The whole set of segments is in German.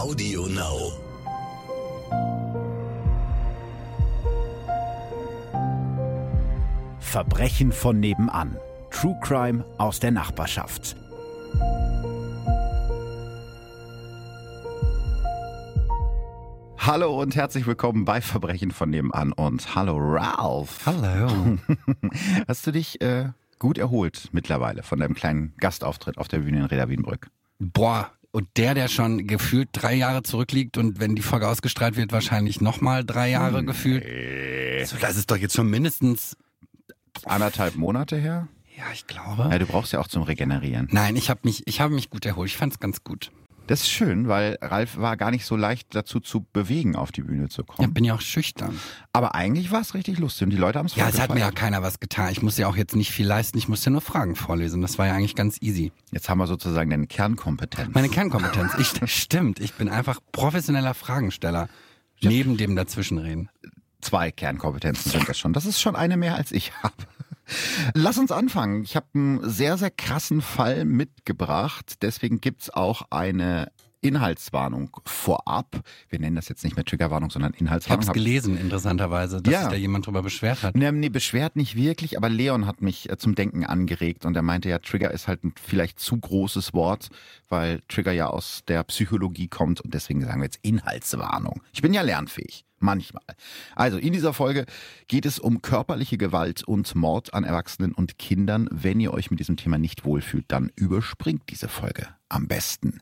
Audio Now. Verbrechen von nebenan. True Crime aus der Nachbarschaft. Hallo und herzlich willkommen bei Verbrechen von nebenan und hallo Ralph. Hallo. Hast du dich äh, gut erholt mittlerweile von deinem kleinen Gastauftritt auf der Bühne in Reda Wienbrück? Boah, und der, der schon gefühlt drei Jahre zurückliegt und wenn die Folge ausgestrahlt wird, wahrscheinlich nochmal drei Jahre gefühlt. So, Das ist doch jetzt schon mindestens, Anderthalb Monate her? ja, ich glaube. Ja, du brauchst ja auch zum Regenerieren. Nein, ich habe mich, ich habe mich gut erholt. Ich fand's ganz gut. Das ist schön, weil Ralf war gar nicht so leicht dazu zu bewegen, auf die Bühne zu Ja, kommen. bin ja auch schüchtern. Aber eigentlich war es richtig lustig und die Leute haben es Ja, es hat mir ja keiner was getan. Ich muss ja auch jetzt nicht viel leisten. Ich musste nur Fragen vorlesen. Das war ja eigentlich ganz easy. Jetzt haben wir sozusagen deine Kernkompetenz. Meine Kernkompetenz. Ich, stimmt. Ich bin einfach professioneller Fragensteller. Neben dem Dazwischenreden. Zwei Kernkompetenzen sind das schon. Das ist schon eine mehr als ich habe. Lass uns anfangen. Ich habe einen sehr, sehr krassen Fall mitgebracht. Deswegen gibt's auch eine Inhaltswarnung vorab. Wir nennen das jetzt nicht mehr Triggerwarnung, sondern Ich Inhaltswarnung. habe es gelesen, interessanterweise, dass Ja. sich da jemand drüber beschwert hat. Ne, nee, beschwert nicht wirklich, aber Leon hat mich äh, zum Denken angeregt und er meinte ja, Trigger ist halt ein vielleicht zu großes Wort, weil Trigger ja aus der Psychologie kommt und deswegen sagen wir jetzt Inhaltswarnung. Ich bin ja lernfähig. Manchmal. Also in dieser Folge geht es um körperliche Gewalt und Mord an Erwachsenen und Kindern. Wenn ihr euch mit diesem Thema nicht wohlfühlt, dann überspringt diese Folge am besten.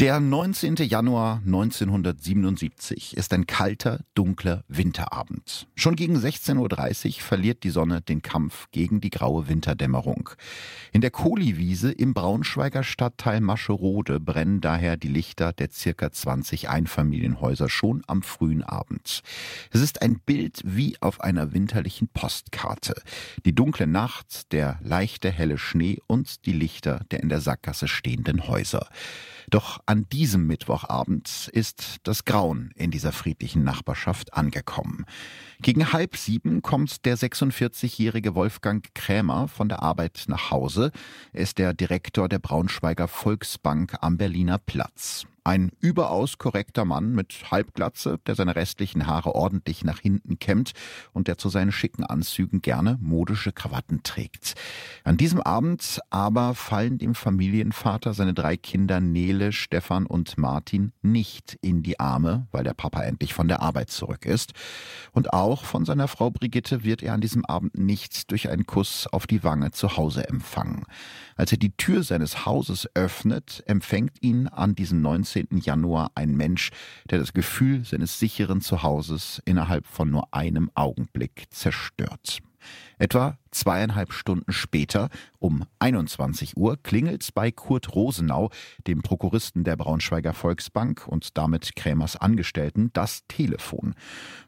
Der 19. Januar 1977 ist ein kalter, dunkler Winterabend. Schon gegen 16.30 Uhr verliert die Sonne den Kampf gegen die graue Winterdämmerung. In der Kohliwiese im Braunschweiger Stadtteil Mascherode brennen daher die Lichter der circa 20 Einfamilienhäuser schon am frühen Abend. Es ist ein Bild wie auf einer winterlichen Postkarte. Die dunkle Nacht, der leichte helle Schnee und die Lichter der in der Sackgasse stehenden Häuser. Doch an diesem Mittwochabend ist das Grauen in dieser friedlichen Nachbarschaft angekommen. Gegen halb sieben kommt der 46-jährige Wolfgang Krämer von der Arbeit nach Hause. Er ist der Direktor der Braunschweiger Volksbank am Berliner Platz. Ein überaus korrekter Mann mit Halbglatze, der seine restlichen Haare ordentlich nach hinten kämmt und der zu seinen schicken Anzügen gerne modische Krawatten trägt. An diesem Abend aber fallen dem Familienvater seine drei Kinder Nele, Stefan und Martin nicht in die Arme, weil der Papa endlich von der Arbeit zurück ist. Und auch von seiner Frau Brigitte wird er an diesem Abend nicht durch einen Kuss auf die Wange zu Hause empfangen. Als er die Tür seines Hauses öffnet, empfängt ihn an diesem 19. Januar ein Mensch, der das Gefühl seines sicheren Zuhauses innerhalb von nur einem Augenblick zerstört. Etwa zweieinhalb Stunden später, um 21 Uhr, klingelt bei Kurt Rosenau, dem Prokuristen der Braunschweiger Volksbank und damit Krämers Angestellten, das Telefon.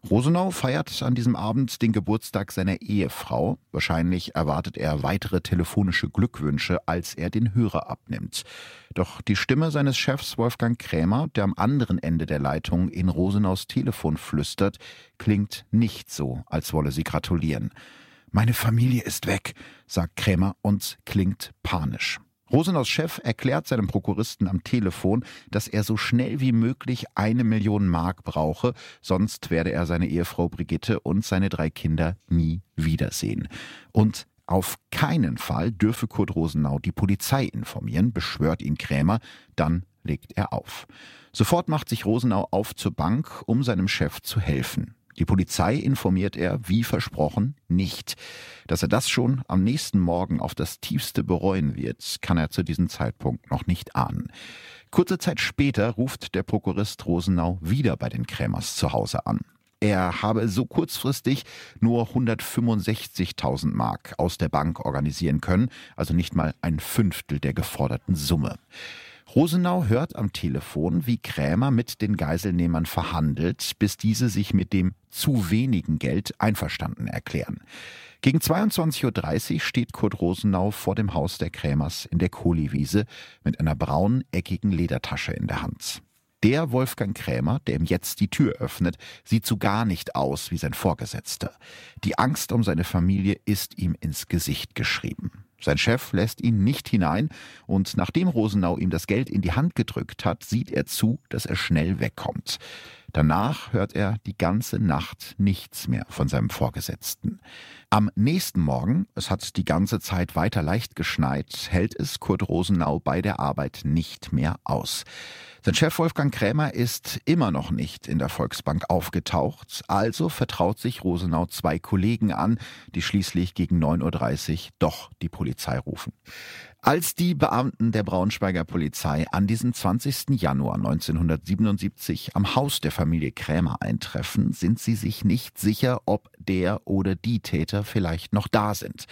Rosenau feiert an diesem Abend den Geburtstag seiner Ehefrau. Wahrscheinlich erwartet er weitere telefonische Glückwünsche, als er den Hörer abnimmt. Doch die Stimme seines Chefs Wolfgang Krämer, der am anderen Ende der Leitung in Rosenaus Telefon flüstert, klingt nicht so, als wolle sie gratulieren. Meine Familie ist weg, sagt Krämer und klingt panisch. Rosenaus Chef erklärt seinem Prokuristen am Telefon, dass er so schnell wie möglich eine Million Mark brauche, sonst werde er seine Ehefrau Brigitte und seine drei Kinder nie wiedersehen. Und auf keinen Fall dürfe Kurt Rosenau die Polizei informieren, beschwört ihn Krämer, dann legt er auf. Sofort macht sich Rosenau auf zur Bank, um seinem Chef zu helfen. Die Polizei informiert er, wie versprochen, nicht. Dass er das schon am nächsten Morgen auf das tiefste bereuen wird, kann er zu diesem Zeitpunkt noch nicht ahnen. Kurze Zeit später ruft der Prokurist Rosenau wieder bei den Krämers zu Hause an. Er habe so kurzfristig nur 165.000 Mark aus der Bank organisieren können, also nicht mal ein Fünftel der geforderten Summe. Rosenau hört am Telefon, wie Krämer mit den Geiselnehmern verhandelt, bis diese sich mit dem zu wenigen Geld einverstanden erklären. Gegen 22.30 Uhr steht Kurt Rosenau vor dem Haus der Krämers in der Kohliwiese mit einer braunen, eckigen Ledertasche in der Hand. Der Wolfgang Krämer, der ihm jetzt die Tür öffnet, sieht so gar nicht aus wie sein Vorgesetzter. Die Angst um seine Familie ist ihm ins Gesicht geschrieben. Sein Chef lässt ihn nicht hinein und nachdem Rosenau ihm das Geld in die Hand gedrückt hat, sieht er zu, dass er schnell wegkommt. Danach hört er die ganze Nacht nichts mehr von seinem Vorgesetzten. Am nächsten Morgen, es hat die ganze Zeit weiter leicht geschneit, hält es Kurt Rosenau bei der Arbeit nicht mehr aus. Sein Chef Wolfgang Krämer ist immer noch nicht in der Volksbank aufgetaucht, also vertraut sich Rosenau zwei Kollegen an, die schließlich gegen 9.30 Uhr doch die Polizei rufen. Als die Beamten der Braunschweiger Polizei an diesem 20. Januar 1977 am Haus der Familie Krämer eintreffen, sind sie sich nicht sicher, ob der oder die Täter vielleicht noch da sind.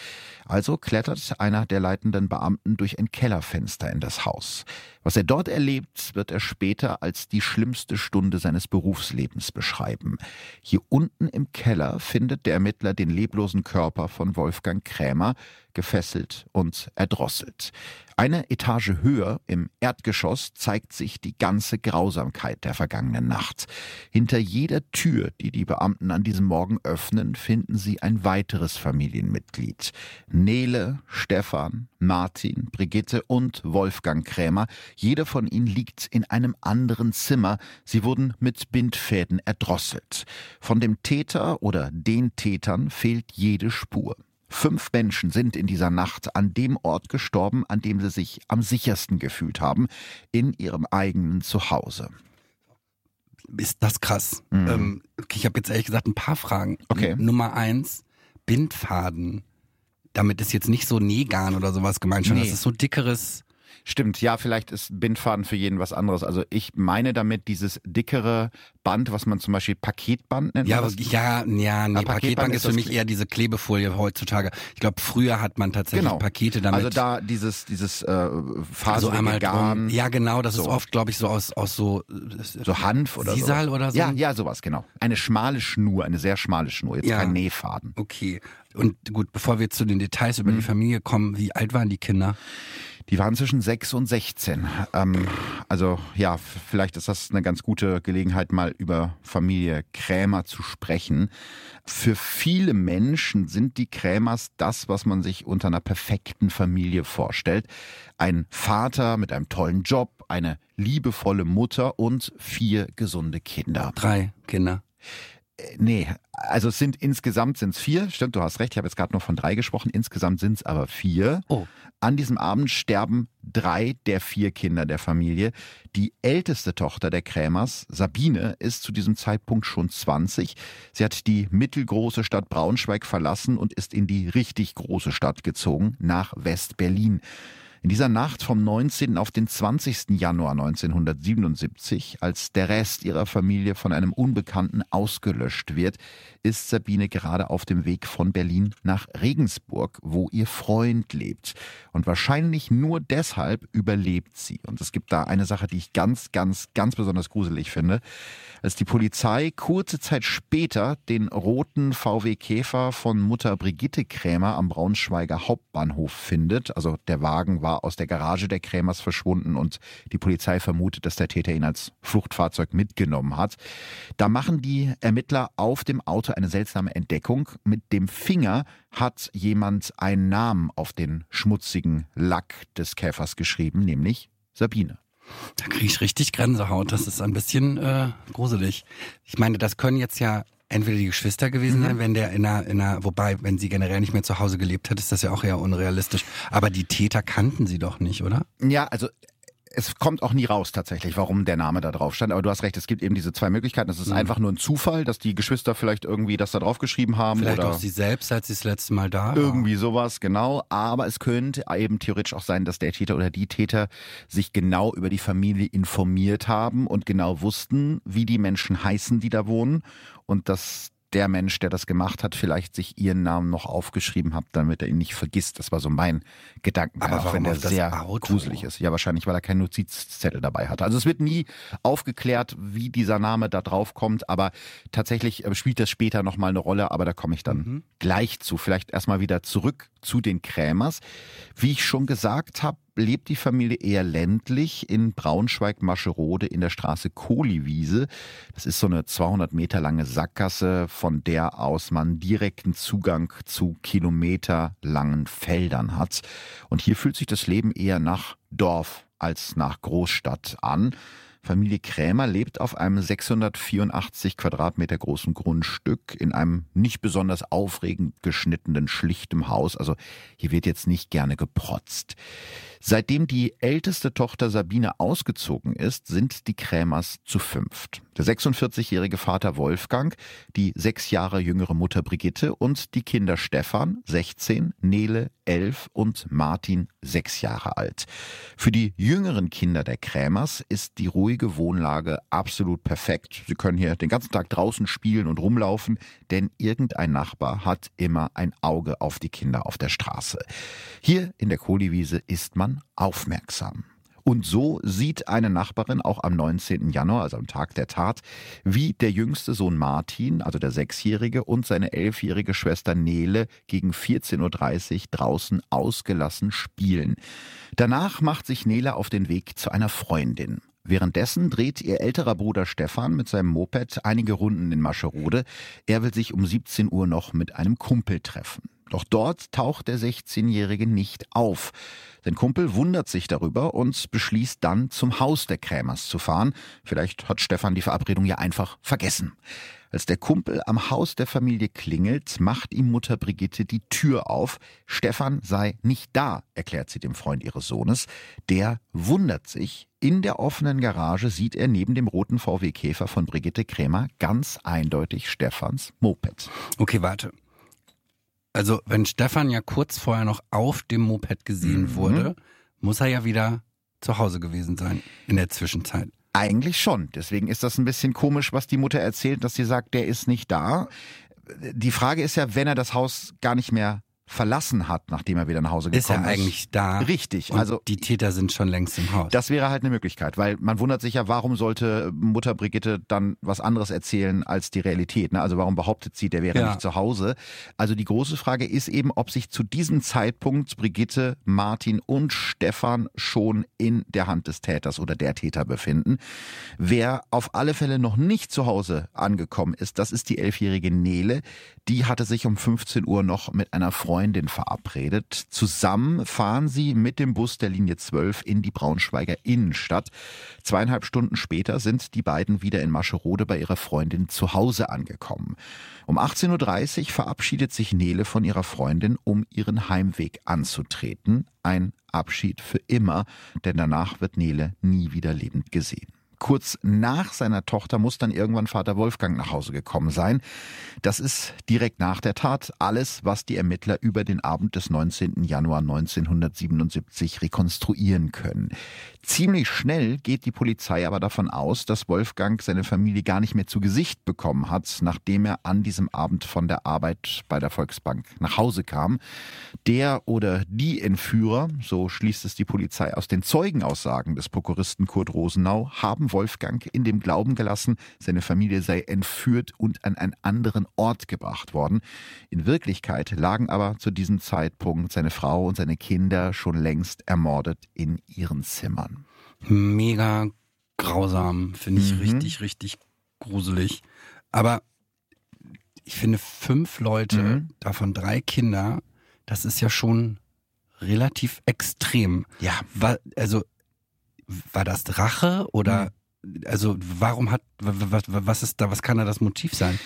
Also klettert einer der leitenden Beamten durch ein Kellerfenster in das Haus. Was er dort erlebt, wird er später als die schlimmste Stunde seines Berufslebens beschreiben. Hier unten im Keller findet der Ermittler den leblosen Körper von Wolfgang Krämer, gefesselt und erdrosselt. Eine Etage höher im Erdgeschoss zeigt sich die ganze Grausamkeit der vergangenen Nacht. Hinter jeder Tür, die die Beamten an diesem Morgen öffnen, finden sie ein weiteres Familienmitglied. Nele, Stefan, Martin, Brigitte und Wolfgang Krämer. Jeder von ihnen liegt in einem anderen Zimmer. Sie wurden mit Bindfäden erdrosselt. Von dem Täter oder den Tätern fehlt jede Spur. Fünf Menschen sind in dieser Nacht an dem Ort gestorben, an dem sie sich am sichersten gefühlt haben, in ihrem eigenen Zuhause. Ist das krass. Mhm. Ähm, ich habe jetzt ehrlich gesagt ein paar Fragen. Okay. Nummer eins, Bindfaden. Damit ist jetzt nicht so Negan oder sowas gemeint, schon. Nee. Das ist so dickeres Stimmt, ja, vielleicht ist Bindfaden für jeden was anderes. Also ich meine damit dieses dickere Band, was man zum Beispiel Paketband nennt. Ja, ja, ja, nee, Paketband, Paketband ist für mich eher diese Klebefolie heutzutage. Ich glaube, früher hat man tatsächlich genau. Pakete damit. Also da dieses dieses äh, Faser also Garn. Ja, genau, das so. ist oft, glaube ich, so aus aus so so Hanf oder Sisal so. oder so. Ja, ja, sowas genau. Eine schmale Schnur, eine sehr schmale Schnur, jetzt ja. kein Nähfaden. Okay. Und gut, bevor wir zu den Details über mhm. die Familie kommen, wie alt waren die Kinder? Die waren zwischen 6 und 16. Ähm, also ja, vielleicht ist das eine ganz gute Gelegenheit, mal über Familie Krämer zu sprechen. Für viele Menschen sind die Krämers das, was man sich unter einer perfekten Familie vorstellt. Ein Vater mit einem tollen Job, eine liebevolle Mutter und vier gesunde Kinder. Drei Kinder. Nee, also es sind insgesamt sind es vier. Stimmt, du hast recht. Ich habe jetzt gerade nur von drei gesprochen. Insgesamt sind es aber vier. Oh. An diesem Abend sterben drei der vier Kinder der Familie. Die älteste Tochter der Krämers, Sabine, ist zu diesem Zeitpunkt schon 20. Sie hat die mittelgroße Stadt Braunschweig verlassen und ist in die richtig große Stadt gezogen, nach West-Berlin. In dieser Nacht vom 19. auf den 20. Januar 1977, als der Rest ihrer Familie von einem Unbekannten ausgelöscht wird, ist Sabine gerade auf dem Weg von Berlin nach Regensburg, wo ihr Freund lebt. Und wahrscheinlich nur deshalb überlebt sie. Und es gibt da eine Sache, die ich ganz, ganz, ganz besonders gruselig finde. Als die Polizei kurze Zeit später den roten VW Käfer von Mutter Brigitte Krämer am Braunschweiger Hauptbahnhof findet, also der Wagen war aus der Garage der Krämers verschwunden und die Polizei vermutet, dass der Täter ihn als Fluchtfahrzeug mitgenommen hat. Da machen die Ermittler auf dem Auto eine seltsame Entdeckung. Mit dem Finger hat jemand einen Namen auf den schmutzigen Lack des Käfers geschrieben, nämlich Sabine. Da kriege ich richtig Grenzehaut. Das ist ein bisschen äh, gruselig. Ich meine, das können jetzt ja entweder die Geschwister gewesen sein, mhm. wenn der in einer, in einer, wobei, wenn sie generell nicht mehr zu Hause gelebt hat, ist das ja auch eher unrealistisch. Aber die Täter kannten sie doch nicht, oder? Ja, also es kommt auch nie raus tatsächlich, warum der Name da drauf stand. Aber du hast recht, es gibt eben diese zwei Möglichkeiten. Es ist mhm. einfach nur ein Zufall, dass die Geschwister vielleicht irgendwie das da drauf geschrieben haben. Vielleicht oder auch sie selbst, als sie das letzte Mal da war. Irgendwie sowas, genau. Aber es könnte eben theoretisch auch sein, dass der Täter oder die Täter sich genau über die Familie informiert haben und genau wussten, wie die Menschen heißen, die da wohnen. Und dass der Mensch, der das gemacht hat, vielleicht sich ihren Namen noch aufgeschrieben hat, damit er ihn nicht vergisst. Das war so mein Gedanke. Aber auch wenn der sehr Auto? gruselig ist. Ja, wahrscheinlich, weil er keinen Notizzettel dabei hatte. Also es wird nie aufgeklärt, wie dieser Name da drauf kommt, aber tatsächlich äh, spielt das später nochmal eine Rolle, aber da komme ich dann mhm. gleich zu. Vielleicht erstmal wieder zurück zu den Krämers. Wie ich schon gesagt habe, lebt die Familie eher ländlich in Braunschweig-Mascherode in der Straße Kohliwiese. Das ist so eine 200 Meter lange Sackgasse, von der aus man direkten Zugang zu kilometerlangen Feldern hat. Und hier fühlt sich das Leben eher nach Dorf als nach Großstadt an. Familie Krämer lebt auf einem 684 Quadratmeter großen Grundstück in einem nicht besonders aufregend geschnittenen, schlichtem Haus. Also hier wird jetzt nicht gerne geprotzt. Seitdem die älteste Tochter Sabine ausgezogen ist, sind die Krämers zu fünft. Der 46-jährige Vater Wolfgang, die sechs Jahre jüngere Mutter Brigitte und die Kinder Stefan, 16, Nele, 11 und Martin, sechs Jahre alt. Für die jüngeren Kinder der Krämers ist die ruhige Wohnlage absolut perfekt. Sie können hier den ganzen Tag draußen spielen und rumlaufen, denn irgendein Nachbar hat immer ein Auge auf die Kinder auf der Straße. Hier in der Kohliwiese ist man man aufmerksam. Und so sieht eine Nachbarin auch am 19. Januar, also am Tag der Tat, wie der jüngste Sohn Martin, also der Sechsjährige, und seine elfjährige Schwester Nele gegen 14.30 Uhr draußen ausgelassen spielen. Danach macht sich Nele auf den Weg zu einer Freundin. Währenddessen dreht ihr älterer Bruder Stefan mit seinem Moped einige Runden in Mascherode. Er will sich um 17 Uhr noch mit einem Kumpel treffen. Doch dort taucht der 16-Jährige nicht auf. Sein Kumpel wundert sich darüber und beschließt dann, zum Haus der Krämers zu fahren. Vielleicht hat Stefan die Verabredung ja einfach vergessen. Als der Kumpel am Haus der Familie klingelt, macht ihm Mutter Brigitte die Tür auf. Stefan sei nicht da, erklärt sie dem Freund ihres Sohnes. Der wundert sich. In der offenen Garage sieht er neben dem roten VW Käfer von Brigitte Krämer ganz eindeutig Stefans Moped. Okay, warte. Also, wenn Stefan ja kurz vorher noch auf dem Moped gesehen mhm. wurde, muss er ja wieder zu Hause gewesen sein in der Zwischenzeit. Eigentlich schon. Deswegen ist das ein bisschen komisch, was die Mutter erzählt, dass sie sagt, der ist nicht da. Die Frage ist ja, wenn er das Haus gar nicht mehr verlassen hat, nachdem er wieder nach Hause gekommen ist. Ist er eigentlich da? Richtig. Und also die Täter sind schon längst im Haus. Das wäre halt eine Möglichkeit, weil man wundert sich ja, warum sollte Mutter Brigitte dann was anderes erzählen als die Realität? Ne? Also warum behauptet sie, der wäre ja. nicht zu Hause? Also die große Frage ist eben, ob sich zu diesem Zeitpunkt Brigitte, Martin und Stefan schon in der Hand des Täters oder der Täter befinden. Wer auf alle Fälle noch nicht zu Hause angekommen ist, das ist die elfjährige Nele. Die hatte sich um 15 Uhr noch mit einer Freundin Freundin verabredet. Zusammen fahren sie mit dem Bus der Linie 12 in die Braunschweiger Innenstadt. Zweieinhalb Stunden später sind die beiden wieder in Mascherode bei ihrer Freundin zu Hause angekommen. Um 18.30 Uhr verabschiedet sich Nele von ihrer Freundin, um ihren Heimweg anzutreten. Ein Abschied für immer, denn danach wird Nele nie wieder lebend gesehen. Kurz nach seiner Tochter muss dann irgendwann Vater Wolfgang nach Hause gekommen sein. Das ist direkt nach der Tat alles, was die Ermittler über den Abend des 19. Januar 1977 rekonstruieren können. Ziemlich schnell geht die Polizei aber davon aus, dass Wolfgang seine Familie gar nicht mehr zu Gesicht bekommen hat, nachdem er an diesem Abend von der Arbeit bei der Volksbank nach Hause kam. Der oder die Entführer, so schließt es die Polizei aus den Zeugenaussagen des Prokuristen Kurt Rosenau, haben Wolfgang in dem Glauben gelassen, seine Familie sei entführt und an einen anderen Ort gebracht worden. In Wirklichkeit lagen aber zu diesem Zeitpunkt seine Frau und seine Kinder schon längst ermordet in ihren Zimmern. Mega grausam, finde ich mhm. richtig, richtig gruselig. Aber ich finde fünf Leute, mhm. davon drei Kinder, das ist ja schon relativ extrem. Ja. War, also war das Rache oder mhm also warum hat, was, was ist da, was kann da das Motiv sein?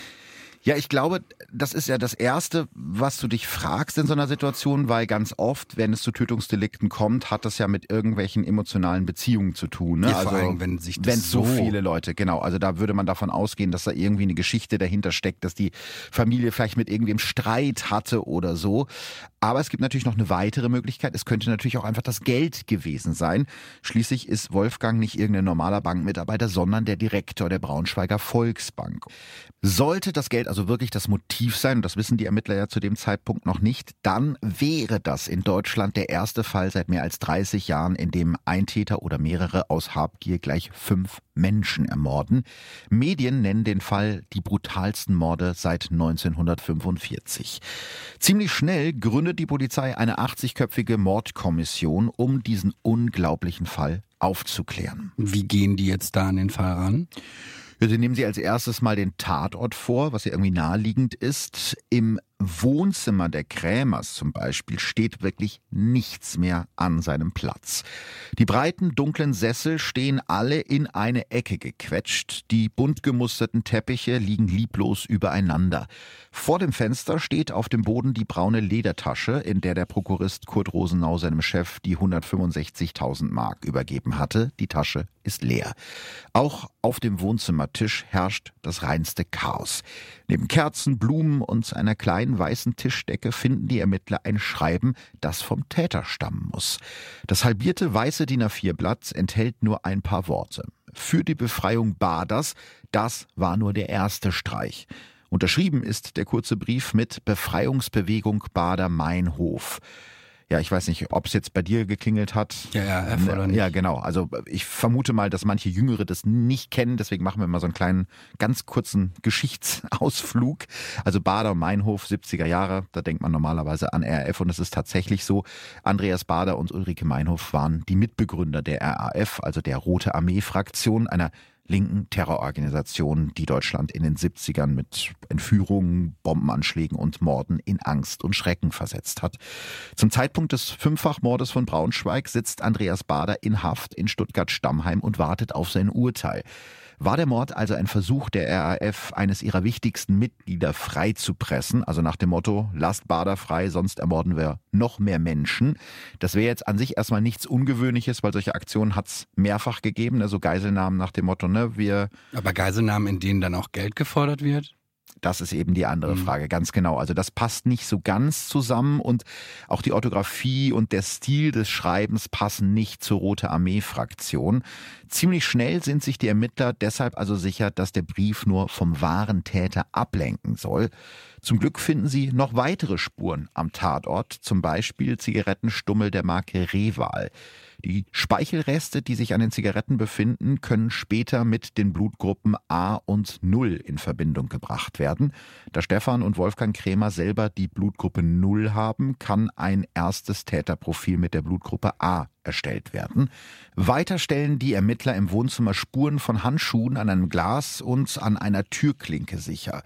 Ja, ich glaube, das ist ja das Erste, was du dich fragst in so einer Situation, weil ganz oft, wenn es zu Tötungsdelikten kommt, hat das ja mit irgendwelchen emotionalen Beziehungen zu tun. Ne? Ja, also, vor allem, wenn sich das wenn so, so viele Leute, genau. Also da würde man davon ausgehen, dass da irgendwie eine Geschichte dahinter steckt, dass die Familie vielleicht mit irgendwem Streit hatte oder so. Aber es gibt natürlich noch eine weitere Möglichkeit. Es könnte natürlich auch einfach das Geld gewesen sein. Schließlich ist Wolfgang nicht irgendein normaler Bankmitarbeiter, sondern der Direktor der Braunschweiger Volksbank. Sollte das Geld also wirklich das Motiv sein, das wissen die Ermittler ja zu dem Zeitpunkt noch nicht, dann wäre das in Deutschland der erste Fall seit mehr als 30 Jahren, in dem ein Täter oder mehrere aus Habgier gleich fünf Menschen ermorden. Medien nennen den Fall die brutalsten Morde seit 1945. Ziemlich schnell gründet die Polizei eine 80-köpfige Mordkommission, um diesen unglaublichen Fall aufzuklären. Wie gehen die jetzt da an den Fall ran? Wir nehmen Sie als erstes mal den Tatort vor, was ja irgendwie naheliegend ist. Im Wohnzimmer der Krämers zum Beispiel steht wirklich nichts mehr an seinem Platz. Die breiten, dunklen Sessel stehen alle in eine Ecke gequetscht. Die bunt gemusterten Teppiche liegen lieblos übereinander. Vor dem Fenster steht auf dem Boden die braune Ledertasche, in der der Prokurist Kurt Rosenau seinem Chef die 165.000 Mark übergeben hatte. Die Tasche ist leer. Auch auf dem Wohnzimmertisch herrscht das reinste Chaos. Neben Kerzen, Blumen und einer kleinen weißen Tischdecke finden die Ermittler ein Schreiben, das vom Täter stammen muss. Das halbierte weiße DIN A4-Blatt enthält nur ein paar Worte. Für die Befreiung Baders, das war nur der erste Streich. Unterschrieben ist der kurze Brief mit Befreiungsbewegung Bader-Meinhof. Ja, ich weiß nicht, ob es jetzt bei dir geklingelt hat. Ja, ja, F oder nicht. Ja, genau. Also ich vermute mal, dass manche Jüngere das nicht kennen. Deswegen machen wir mal so einen kleinen, ganz kurzen Geschichtsausflug. Also Bader Meinhof, 70er Jahre, da denkt man normalerweise an RAF und es ist tatsächlich so. Andreas Bader und Ulrike Meinhof waren die Mitbegründer der RAF, also der Rote Armee-Fraktion, einer linken Terrororganisationen, die Deutschland in den 70ern mit Entführungen, Bombenanschlägen und Morden in Angst und Schrecken versetzt hat. Zum Zeitpunkt des Fünffachmordes von Braunschweig sitzt Andreas Bader in Haft in Stuttgart-Stammheim und wartet auf sein Urteil. War der Mord also ein Versuch der RAF, eines ihrer wichtigsten Mitglieder freizupressen? Also nach dem Motto, lasst Bader frei, sonst ermorden wir noch mehr Menschen. Das wäre jetzt an sich erstmal nichts Ungewöhnliches, weil solche Aktionen hat es mehrfach gegeben. Also Geiselnahmen nach dem Motto, ne, wir. Aber Geiselnahmen, in denen dann auch Geld gefordert wird? Das ist eben die andere mhm. Frage, ganz genau. Also das passt nicht so ganz zusammen und auch die Orthographie und der Stil des Schreibens passen nicht zur Rote Armee-Fraktion. Ziemlich schnell sind sich die Ermittler deshalb also sicher, dass der Brief nur vom wahren Täter ablenken soll. Zum Glück finden sie noch weitere Spuren am Tatort, zum Beispiel Zigarettenstummel der Marke Reval. Die Speichelreste, die sich an den Zigaretten befinden, können später mit den Blutgruppen A und 0 in Verbindung gebracht werden. Da Stefan und Wolfgang Krämer selber die Blutgruppe 0 haben, kann ein erstes Täterprofil mit der Blutgruppe A erstellt werden. Weiter stellen die Ermittler im Wohnzimmer Spuren von Handschuhen an einem Glas und an einer Türklinke sicher.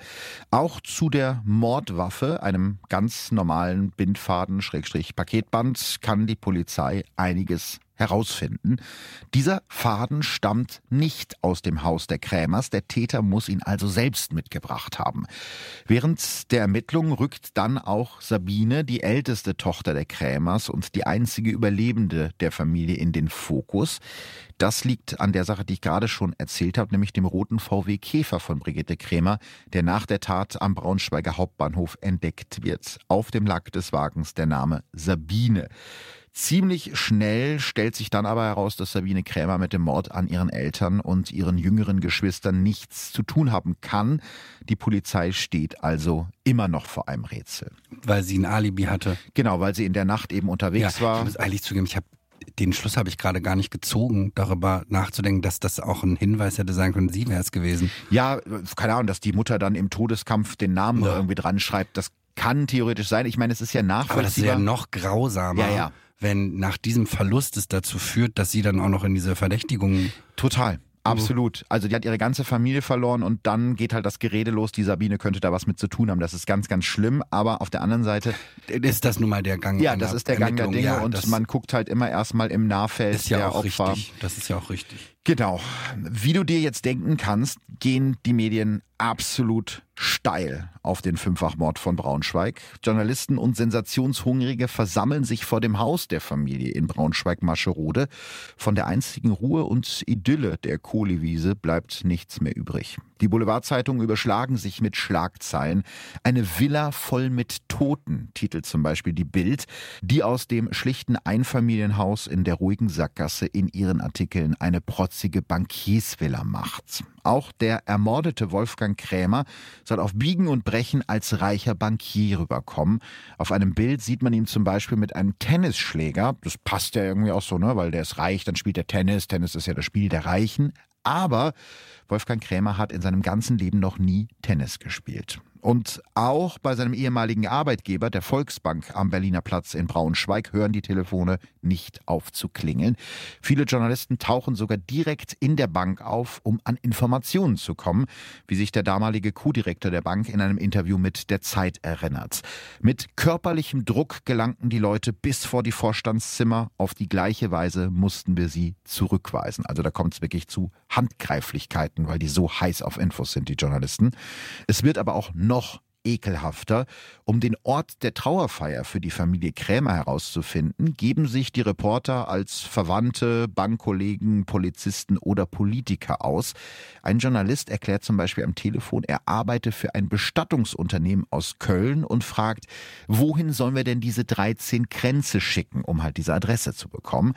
Auch zu der Mordwaffe, einem ganz normalen Bindfaden-Paketband, kann die Polizei einiges herausfinden. Dieser Faden stammt nicht aus dem Haus der Krämers, der Täter muss ihn also selbst mitgebracht haben. Während der Ermittlungen rückt dann auch Sabine, die älteste Tochter der Krämers und die einzige Überlebende der Familie, in den Fokus. Das liegt an der Sache, die ich gerade schon erzählt habe, nämlich dem roten VW Käfer von Brigitte Krämer, der nach der Tat am Braunschweiger Hauptbahnhof entdeckt wird. Auf dem Lack des Wagens der Name Sabine. Ziemlich schnell stellt sich dann aber heraus, dass Sabine Krämer mit dem Mord an ihren Eltern und ihren jüngeren Geschwistern nichts zu tun haben kann. Die Polizei steht also immer noch vor einem Rätsel. Weil sie ein Alibi hatte. Genau, weil sie in der Nacht eben unterwegs ja, war. Ich muss ehrlich zugeben, ich habe den Schluss habe ich gerade gar nicht gezogen, darüber nachzudenken, dass das auch ein Hinweis hätte sein können, sie wäre es gewesen. Ja, keine Ahnung, dass die Mutter dann im Todeskampf den Namen ja. irgendwie dran schreibt, das kann theoretisch sein. Ich meine, es ist ja nachvollziehbar. Aber das ist ja noch grausamer. Ja, ja wenn nach diesem Verlust es dazu führt, dass sie dann auch noch in diese Verdächtigung. Total. Absolut. Also die hat ihre ganze Familie verloren und dann geht halt das Gerede los, die Sabine könnte da was mit zu tun haben. Das ist ganz, ganz schlimm. Aber auf der anderen Seite. Ist das nun mal der Gang? Ja, das ist der Gang der Dinge ja, und man guckt halt immer erstmal im Nahfeld ist ja der auch Opfer. Richtig. Das ist ja auch richtig. Genau. Wie du dir jetzt denken kannst, gehen die Medien absolut steil auf den Fünffachmord von Braunschweig. Journalisten und Sensationshungrige versammeln sich vor dem Haus der Familie in Braunschweig-Mascherode. Von der einzigen Ruhe und Idylle der Kohlewiese bleibt nichts mehr übrig. Die Boulevardzeitungen überschlagen sich mit Schlagzeilen. Eine Villa voll mit Toten, titelt zum Beispiel die Bild, die aus dem schlichten Einfamilienhaus in der ruhigen Sackgasse in ihren Artikeln eine protzige Bankiersvilla macht. Auch der ermordete Wolfgang Krämer soll auf Biegen und Brechen als reicher Bankier rüberkommen. Auf einem Bild sieht man ihn zum Beispiel mit einem Tennisschläger. Das passt ja irgendwie auch so, ne? Weil der ist reich, dann spielt er Tennis. Tennis ist ja das Spiel der Reichen. Aber Wolfgang Krämer hat in seinem ganzen Leben noch nie Tennis gespielt. Und auch bei seinem ehemaligen Arbeitgeber, der Volksbank am Berliner Platz in Braunschweig, hören die Telefone nicht auf zu klingeln. Viele Journalisten tauchen sogar direkt in der Bank auf, um an Informationen zu kommen, wie sich der damalige Co-Direktor der Bank in einem Interview mit der Zeit erinnert. Mit körperlichem Druck gelangten die Leute bis vor die Vorstandszimmer. Auf die gleiche Weise mussten wir sie zurückweisen. Also da kommt es wirklich zu Handgreiflichkeiten, weil die so heiß auf Infos sind, die Journalisten. Es wird aber auch noch noch ekelhafter. Um den Ort der Trauerfeier für die Familie Krämer herauszufinden, geben sich die Reporter als Verwandte, Bankkollegen, Polizisten oder Politiker aus. Ein Journalist erklärt zum Beispiel am Telefon, er arbeite für ein Bestattungsunternehmen aus Köln und fragt, wohin sollen wir denn diese 13 Kränze schicken, um halt diese Adresse zu bekommen.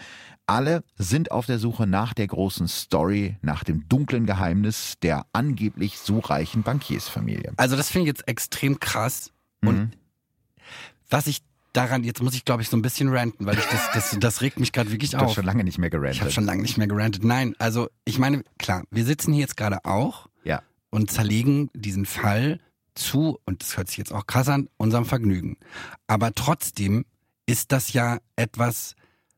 Alle sind auf der Suche nach der großen Story, nach dem dunklen Geheimnis der angeblich so reichen Bankiersfamilie. Also das finde ich jetzt extrem krass. Und Mhm. was ich daran, jetzt muss ich glaube ich so ein bisschen ranten, weil ich das, das, das regt mich gerade wirklich Du hast auf. schon lange nicht mehr Ich habe gerantet. schon lange nicht mehr gerantet. Nein, also ich meine, klar, wir sitzen hier jetzt gerade auch Ja. und zerlegen diesen Fall zu, und das hört sich jetzt auch krass an, unserem Vergnügen. Aber trotzdem ist das ja etwas,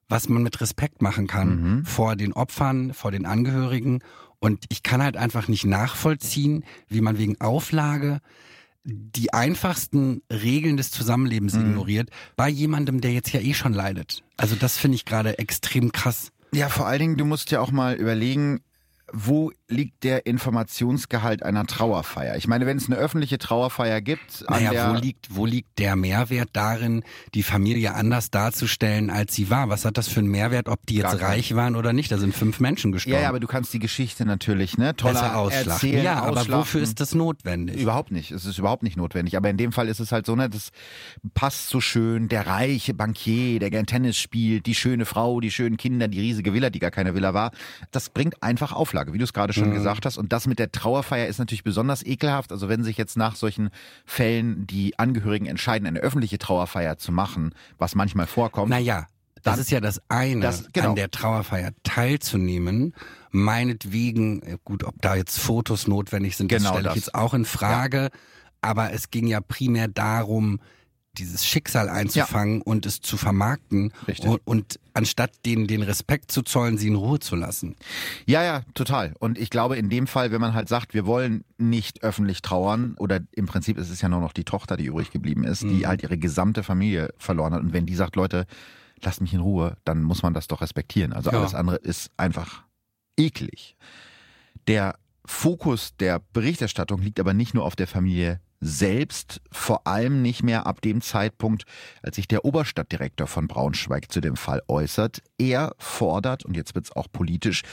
was man mit Respekt machen kann Mhm. vor den Opfern, vor den Angehörigen. Und ich kann halt einfach nicht nachvollziehen, wie man wegen Auflage die einfachsten Regeln des Zusammenlebens Mhm. ignoriert, bei jemandem, der jetzt ja eh schon leidet. Also das finde ich gerade extrem krass. Ja, vor allen Dingen, du musst ja auch mal überlegen, wo liegt der Informationsgehalt einer Trauerfeier? Ich meine, wenn es eine öffentliche Trauerfeier gibt, an Naja, wo liegt, wo liegt der Mehrwert darin, die Familie anders darzustellen, als sie war? Was hat das für einen Mehrwert, ob die jetzt reich waren oder nicht? Da sind fünf Menschen gestorben. ja, ja, aber du kannst die Geschichte natürlich, ne, toller erzählen, ja, aber wofür ist das notwendig? Überhaupt nicht. Es ist überhaupt nicht notwendig. Aber in dem Fall ist es halt so, ne, das passt so schön. Der reiche Bankier, der gern Tennis spielt, die schöne Frau, die schönen Kinder, die riesige Villa, die gar keine Villa war. Das bringt einfach Auflage, wie du es gerade schon gesagt hast. Und das mit der Trauerfeier ist natürlich besonders ekelhaft. Also wenn sich jetzt nach solchen Fällen die Angehörigen entscheiden, eine öffentliche Trauerfeier zu machen, was manchmal vorkommt. Naja, das ist ja das eine, Das- genau. an der Trauerfeier teilzunehmen. Meinetwegen, äh, gut, ob da jetzt Fotos notwendig sind, das Genau stelle ich das. jetzt auch in Frage. Aber es ging ja primär darum, dieses Schicksal einzufangen und es zu vermarkten und, und anstatt denen den Respekt zu zollen, sie in Ruhe zu lassen. Ja, ja, total. Und ich glaube, in dem Fall, wenn man halt sagt, wir wollen nicht öffentlich trauern, oder im Prinzip ist es ja nur noch die Tochter, die übrig geblieben ist, die Mhm. halt ihre gesamte Familie verloren hat. Und wenn die sagt, Leute, lasst mich in Ruhe, dann muss man das doch respektieren. Also Ja. alles andere ist einfach eklig. Der Fokus der Berichterstattung liegt aber nicht nur auf der Familie selbst, vor allem nicht mehr ab dem Zeitpunkt, als sich der Oberstadtdirektor von Braunschweig zu dem Fall äußert. Er fordert, und jetzt wird's auch politisch,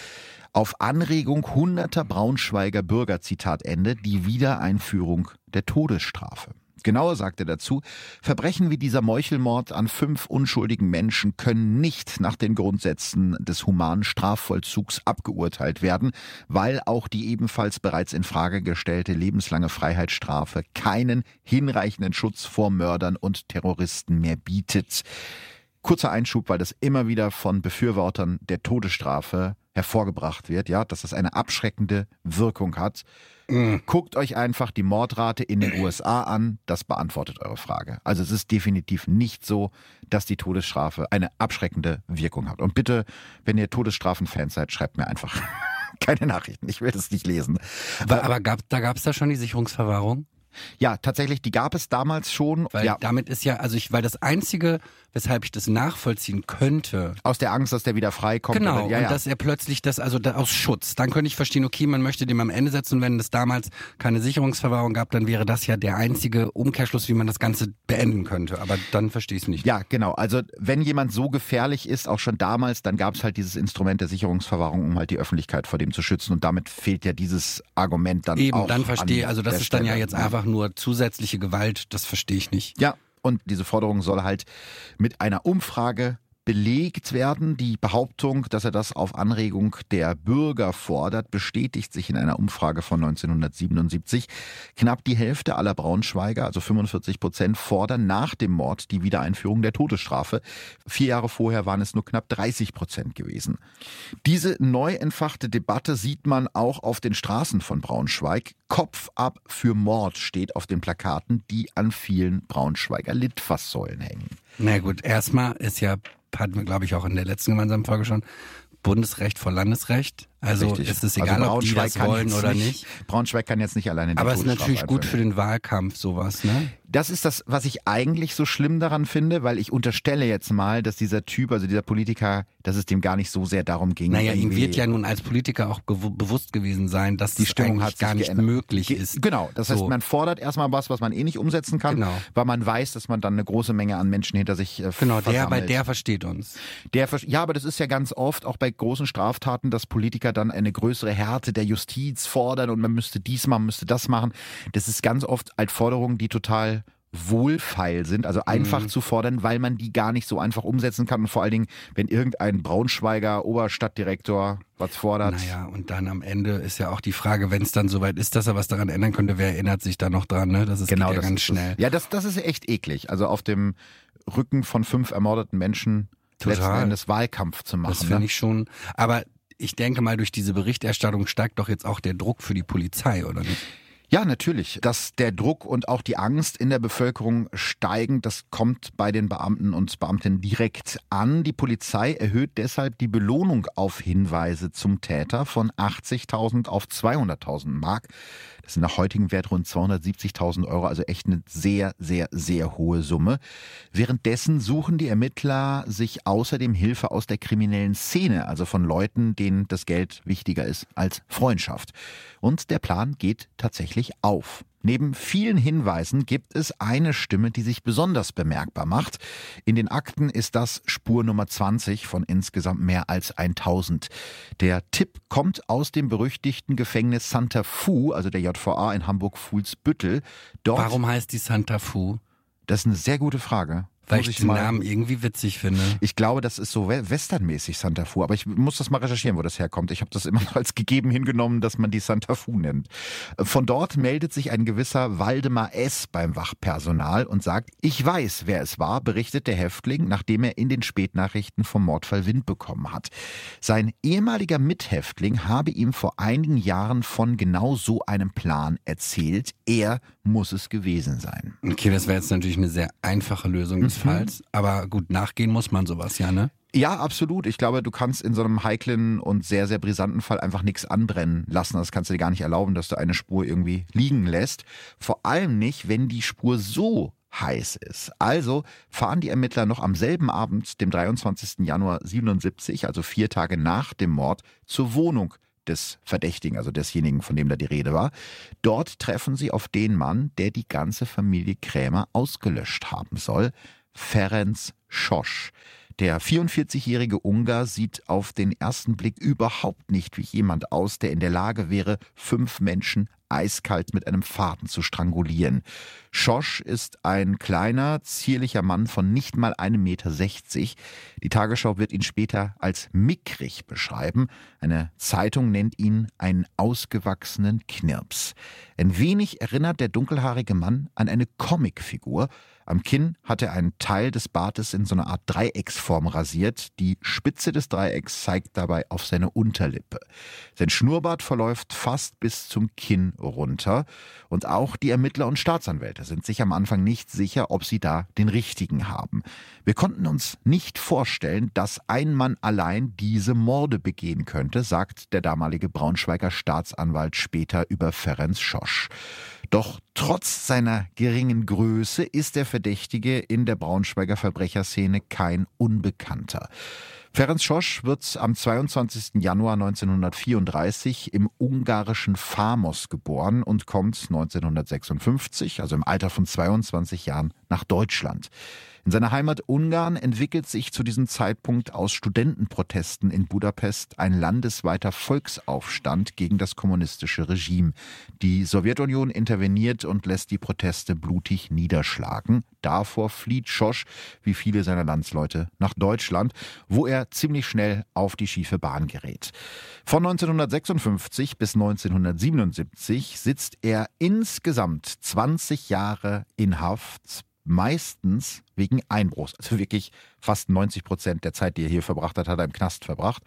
auf Anregung hunderter Braunschweiger Bürger, Zitat Ende, die Wiedereinführung der Todesstrafe. Genauer sagt er dazu, Verbrechen wie dieser Meuchelmord an fünf unschuldigen Menschen können nicht nach den Grundsätzen des humanen Strafvollzugs abgeurteilt werden, weil auch die ebenfalls bereits in Frage gestellte lebenslange Freiheitsstrafe keinen hinreichenden Schutz vor Mördern und Terroristen mehr bietet. Kurzer Einschub, weil das immer wieder von Befürwortern der Todesstrafe hervorgebracht wird, ja, dass das eine abschreckende Wirkung hat. Guckt euch einfach die Mordrate in den USA an, das beantwortet eure Frage. Also es ist definitiv nicht so, dass die Todesstrafe eine abschreckende Wirkung hat. Und bitte, wenn ihr Todesstrafen-Fans seid, schreibt mir einfach keine Nachrichten. Ich will das nicht lesen. Aber, aber gab, da gab es da schon die Sicherungsverwahrung? Ja, tatsächlich, die gab es damals schon. Weil ja, damit ist ja, also ich, weil das Einzige, weshalb ich das nachvollziehen könnte, aus der Angst, dass der wieder freikommt. Genau, oder- ja, und ja. dass er plötzlich das, also da, aus Schutz, dann könnte ich verstehen, okay, man möchte dem am Ende setzen und wenn es damals keine Sicherungsverwahrung gab, dann wäre das ja der einzige Umkehrschluss, wie man das Ganze beenden könnte. Aber dann verstehe ich es nicht. Ja, genau. Also wenn jemand so gefährlich ist, auch schon damals, dann gab es halt dieses Instrument der Sicherungsverwahrung, um halt die Öffentlichkeit vor dem zu schützen. Und damit fehlt ja dieses Argument dann Eben, auch. dann verstehe, an also das ist dann ja Stelle. jetzt einfach nur zusätzliche Gewalt, das verstehe ich nicht. Ja, und diese Forderung soll halt mit einer Umfrage belegt werden. Die Behauptung, dass er das auf Anregung der Bürger fordert, bestätigt sich in einer Umfrage von 1977. Knapp die Hälfte aller Braunschweiger, also 45 Prozent, fordern nach dem Mord die Wiedereinführung der Todesstrafe. Vier Jahre vorher waren es nur knapp 30 Prozent gewesen. Diese neu entfachte Debatte sieht man auch auf den Straßen von Braunschweig. Kopf ab für Mord steht auf den Plakaten, die an vielen Braunschweiger Litfaßsäulen hängen. Na gut, erstmal ist ja, hatten wir glaube ich auch in der letzten gemeinsamen Folge schon, Bundesrecht vor Landesrecht. Also Richtig. ist es also egal, also ob die das wollen oder nicht, nicht. Braunschweig kann jetzt nicht alleine die Aber es ist natürlich gut für den Wahlkampf sowas, ne? Das ist das, was ich eigentlich so schlimm daran finde, weil ich unterstelle jetzt mal, dass dieser Typ, also dieser Politiker, dass es dem gar nicht so sehr darum ging. Naja, ihm wird ja nun als Politiker auch bewusst gewesen sein, dass die Stimmung hat gar nicht geändert. möglich ist. Genau, das heißt, man fordert erstmal was, was man eh nicht umsetzen kann, genau. weil man weiß, dass man dann eine große Menge an Menschen hinter sich äh, Genau, der, bei der versteht uns. Der, ja, aber das ist ja ganz oft auch bei großen Straftaten, dass Politiker dann eine größere Härte der Justiz fordern und man müsste dies machen, müsste das machen. Das ist ganz oft als Forderungen, die total wohlfeil sind, also einfach mhm. zu fordern, weil man die gar nicht so einfach umsetzen kann. Und vor allen Dingen, wenn irgendein Braunschweiger Oberstadtdirektor was fordert. Naja, und dann am Ende ist ja auch die Frage, wenn es dann soweit ist, dass er was daran ändern könnte, wer erinnert sich da noch dran, ne? Das ist genau, ja das ganz schnell. Das, ja, das, das ist echt eklig. Also auf dem Rücken von fünf ermordeten Menschen Total. letzten Endes Wahlkampf zu machen. Das finde ne? ich schon. Aber ich denke mal, durch diese Berichterstattung steigt doch jetzt auch der Druck für die Polizei, oder nicht? Ja, natürlich. Dass der Druck und auch die Angst in der Bevölkerung steigen, das kommt bei den Beamten und Beamtinnen direkt an. Die Polizei erhöht deshalb die Belohnung auf Hinweise zum Täter von 80.000 auf 200.000 Mark. Das sind nach heutigem Wert rund 270.000 Euro, also echt eine sehr, sehr, sehr hohe Summe. Währenddessen suchen die Ermittler sich außerdem Hilfe aus der kriminellen Szene, also von Leuten, denen das Geld wichtiger ist als Freundschaft. Und der Plan geht tatsächlich auf. Neben vielen Hinweisen gibt es eine Stimme, die sich besonders bemerkbar macht. In den Akten ist das Spur Nummer 20 von insgesamt mehr als 1000. Der Tipp kommt aus dem berüchtigten Gefängnis Santa Fu, also der JVA in Hamburg-Fuhlsbüttel. Warum heißt die Santa Fu? Das ist eine sehr gute Frage. Weil ich, ich den mal, Namen irgendwie witzig finde. Ich glaube, das ist so westernmäßig Santa Fu, aber ich muss das mal recherchieren, wo das herkommt. Ich habe das immer als gegeben hingenommen, dass man die Santa Fu nennt. Von dort meldet sich ein gewisser Waldemar S. beim Wachpersonal und sagt, ich weiß, wer es war, berichtet der Häftling, nachdem er in den Spätnachrichten vom Mordfall Wind bekommen hat. Sein ehemaliger Mithäftling habe ihm vor einigen Jahren von genau so einem Plan erzählt. Er muss es gewesen sein. Okay, das wäre jetzt natürlich eine sehr einfache Lösung des mhm. Aber gut, nachgehen muss man sowas ja, ne? Ja, absolut. Ich glaube, du kannst in so einem heiklen und sehr, sehr brisanten Fall einfach nichts anbrennen lassen. Das kannst du dir gar nicht erlauben, dass du eine Spur irgendwie liegen lässt. Vor allem nicht, wenn die Spur so heiß ist. Also fahren die Ermittler noch am selben Abend, dem 23. Januar 77, also vier Tage nach dem Mord, zur Wohnung des Verdächtigen, also desjenigen, von dem da die Rede war. Dort treffen sie auf den Mann, der die ganze Familie Krämer ausgelöscht haben soll, Ferenc Schosch. Der 44-jährige Ungar sieht auf den ersten Blick überhaupt nicht wie jemand aus, der in der Lage wäre, fünf Menschen eiskalt mit einem Faden zu strangulieren. Schosch ist ein kleiner, zierlicher Mann von nicht mal einem Meter. sechzig. Die Tagesschau wird ihn später als mickrig beschreiben. Eine Zeitung nennt ihn einen ausgewachsenen Knirps. Ein wenig erinnert der dunkelhaarige Mann an eine Comicfigur, am Kinn hat er einen Teil des Bartes in so einer Art Dreiecksform rasiert. Die Spitze des Dreiecks zeigt dabei auf seine Unterlippe. Sein Schnurrbart verläuft fast bis zum Kinn runter. Und auch die Ermittler und Staatsanwälte sind sich am Anfang nicht sicher, ob sie da den richtigen haben. Wir konnten uns nicht vorstellen, dass ein Mann allein diese Morde begehen könnte, sagt der damalige Braunschweiger Staatsanwalt später über Ferenc Schosch. Doch trotz seiner geringen Größe ist der Verdächtige in der Braunschweiger Verbrecherszene kein Unbekannter. Ferenc Schosch wird am 22. Januar 1934 im ungarischen Famos geboren und kommt 1956, also im Alter von 22 Jahren, nach Deutschland. In seiner Heimat Ungarn entwickelt sich zu diesem Zeitpunkt aus Studentenprotesten in Budapest ein landesweiter Volksaufstand gegen das kommunistische Regime. Die Sowjetunion interveniert und lässt die Proteste blutig niederschlagen. Davor flieht Schosch, wie viele seiner Landsleute, nach Deutschland, wo er ziemlich schnell auf die schiefe Bahn gerät. Von 1956 bis 1977 sitzt er insgesamt 20 Jahre in Haft, meistens wegen Einbruchs. Also wirklich fast 90 Prozent der Zeit, die er hier verbracht hat, hat er im Knast verbracht.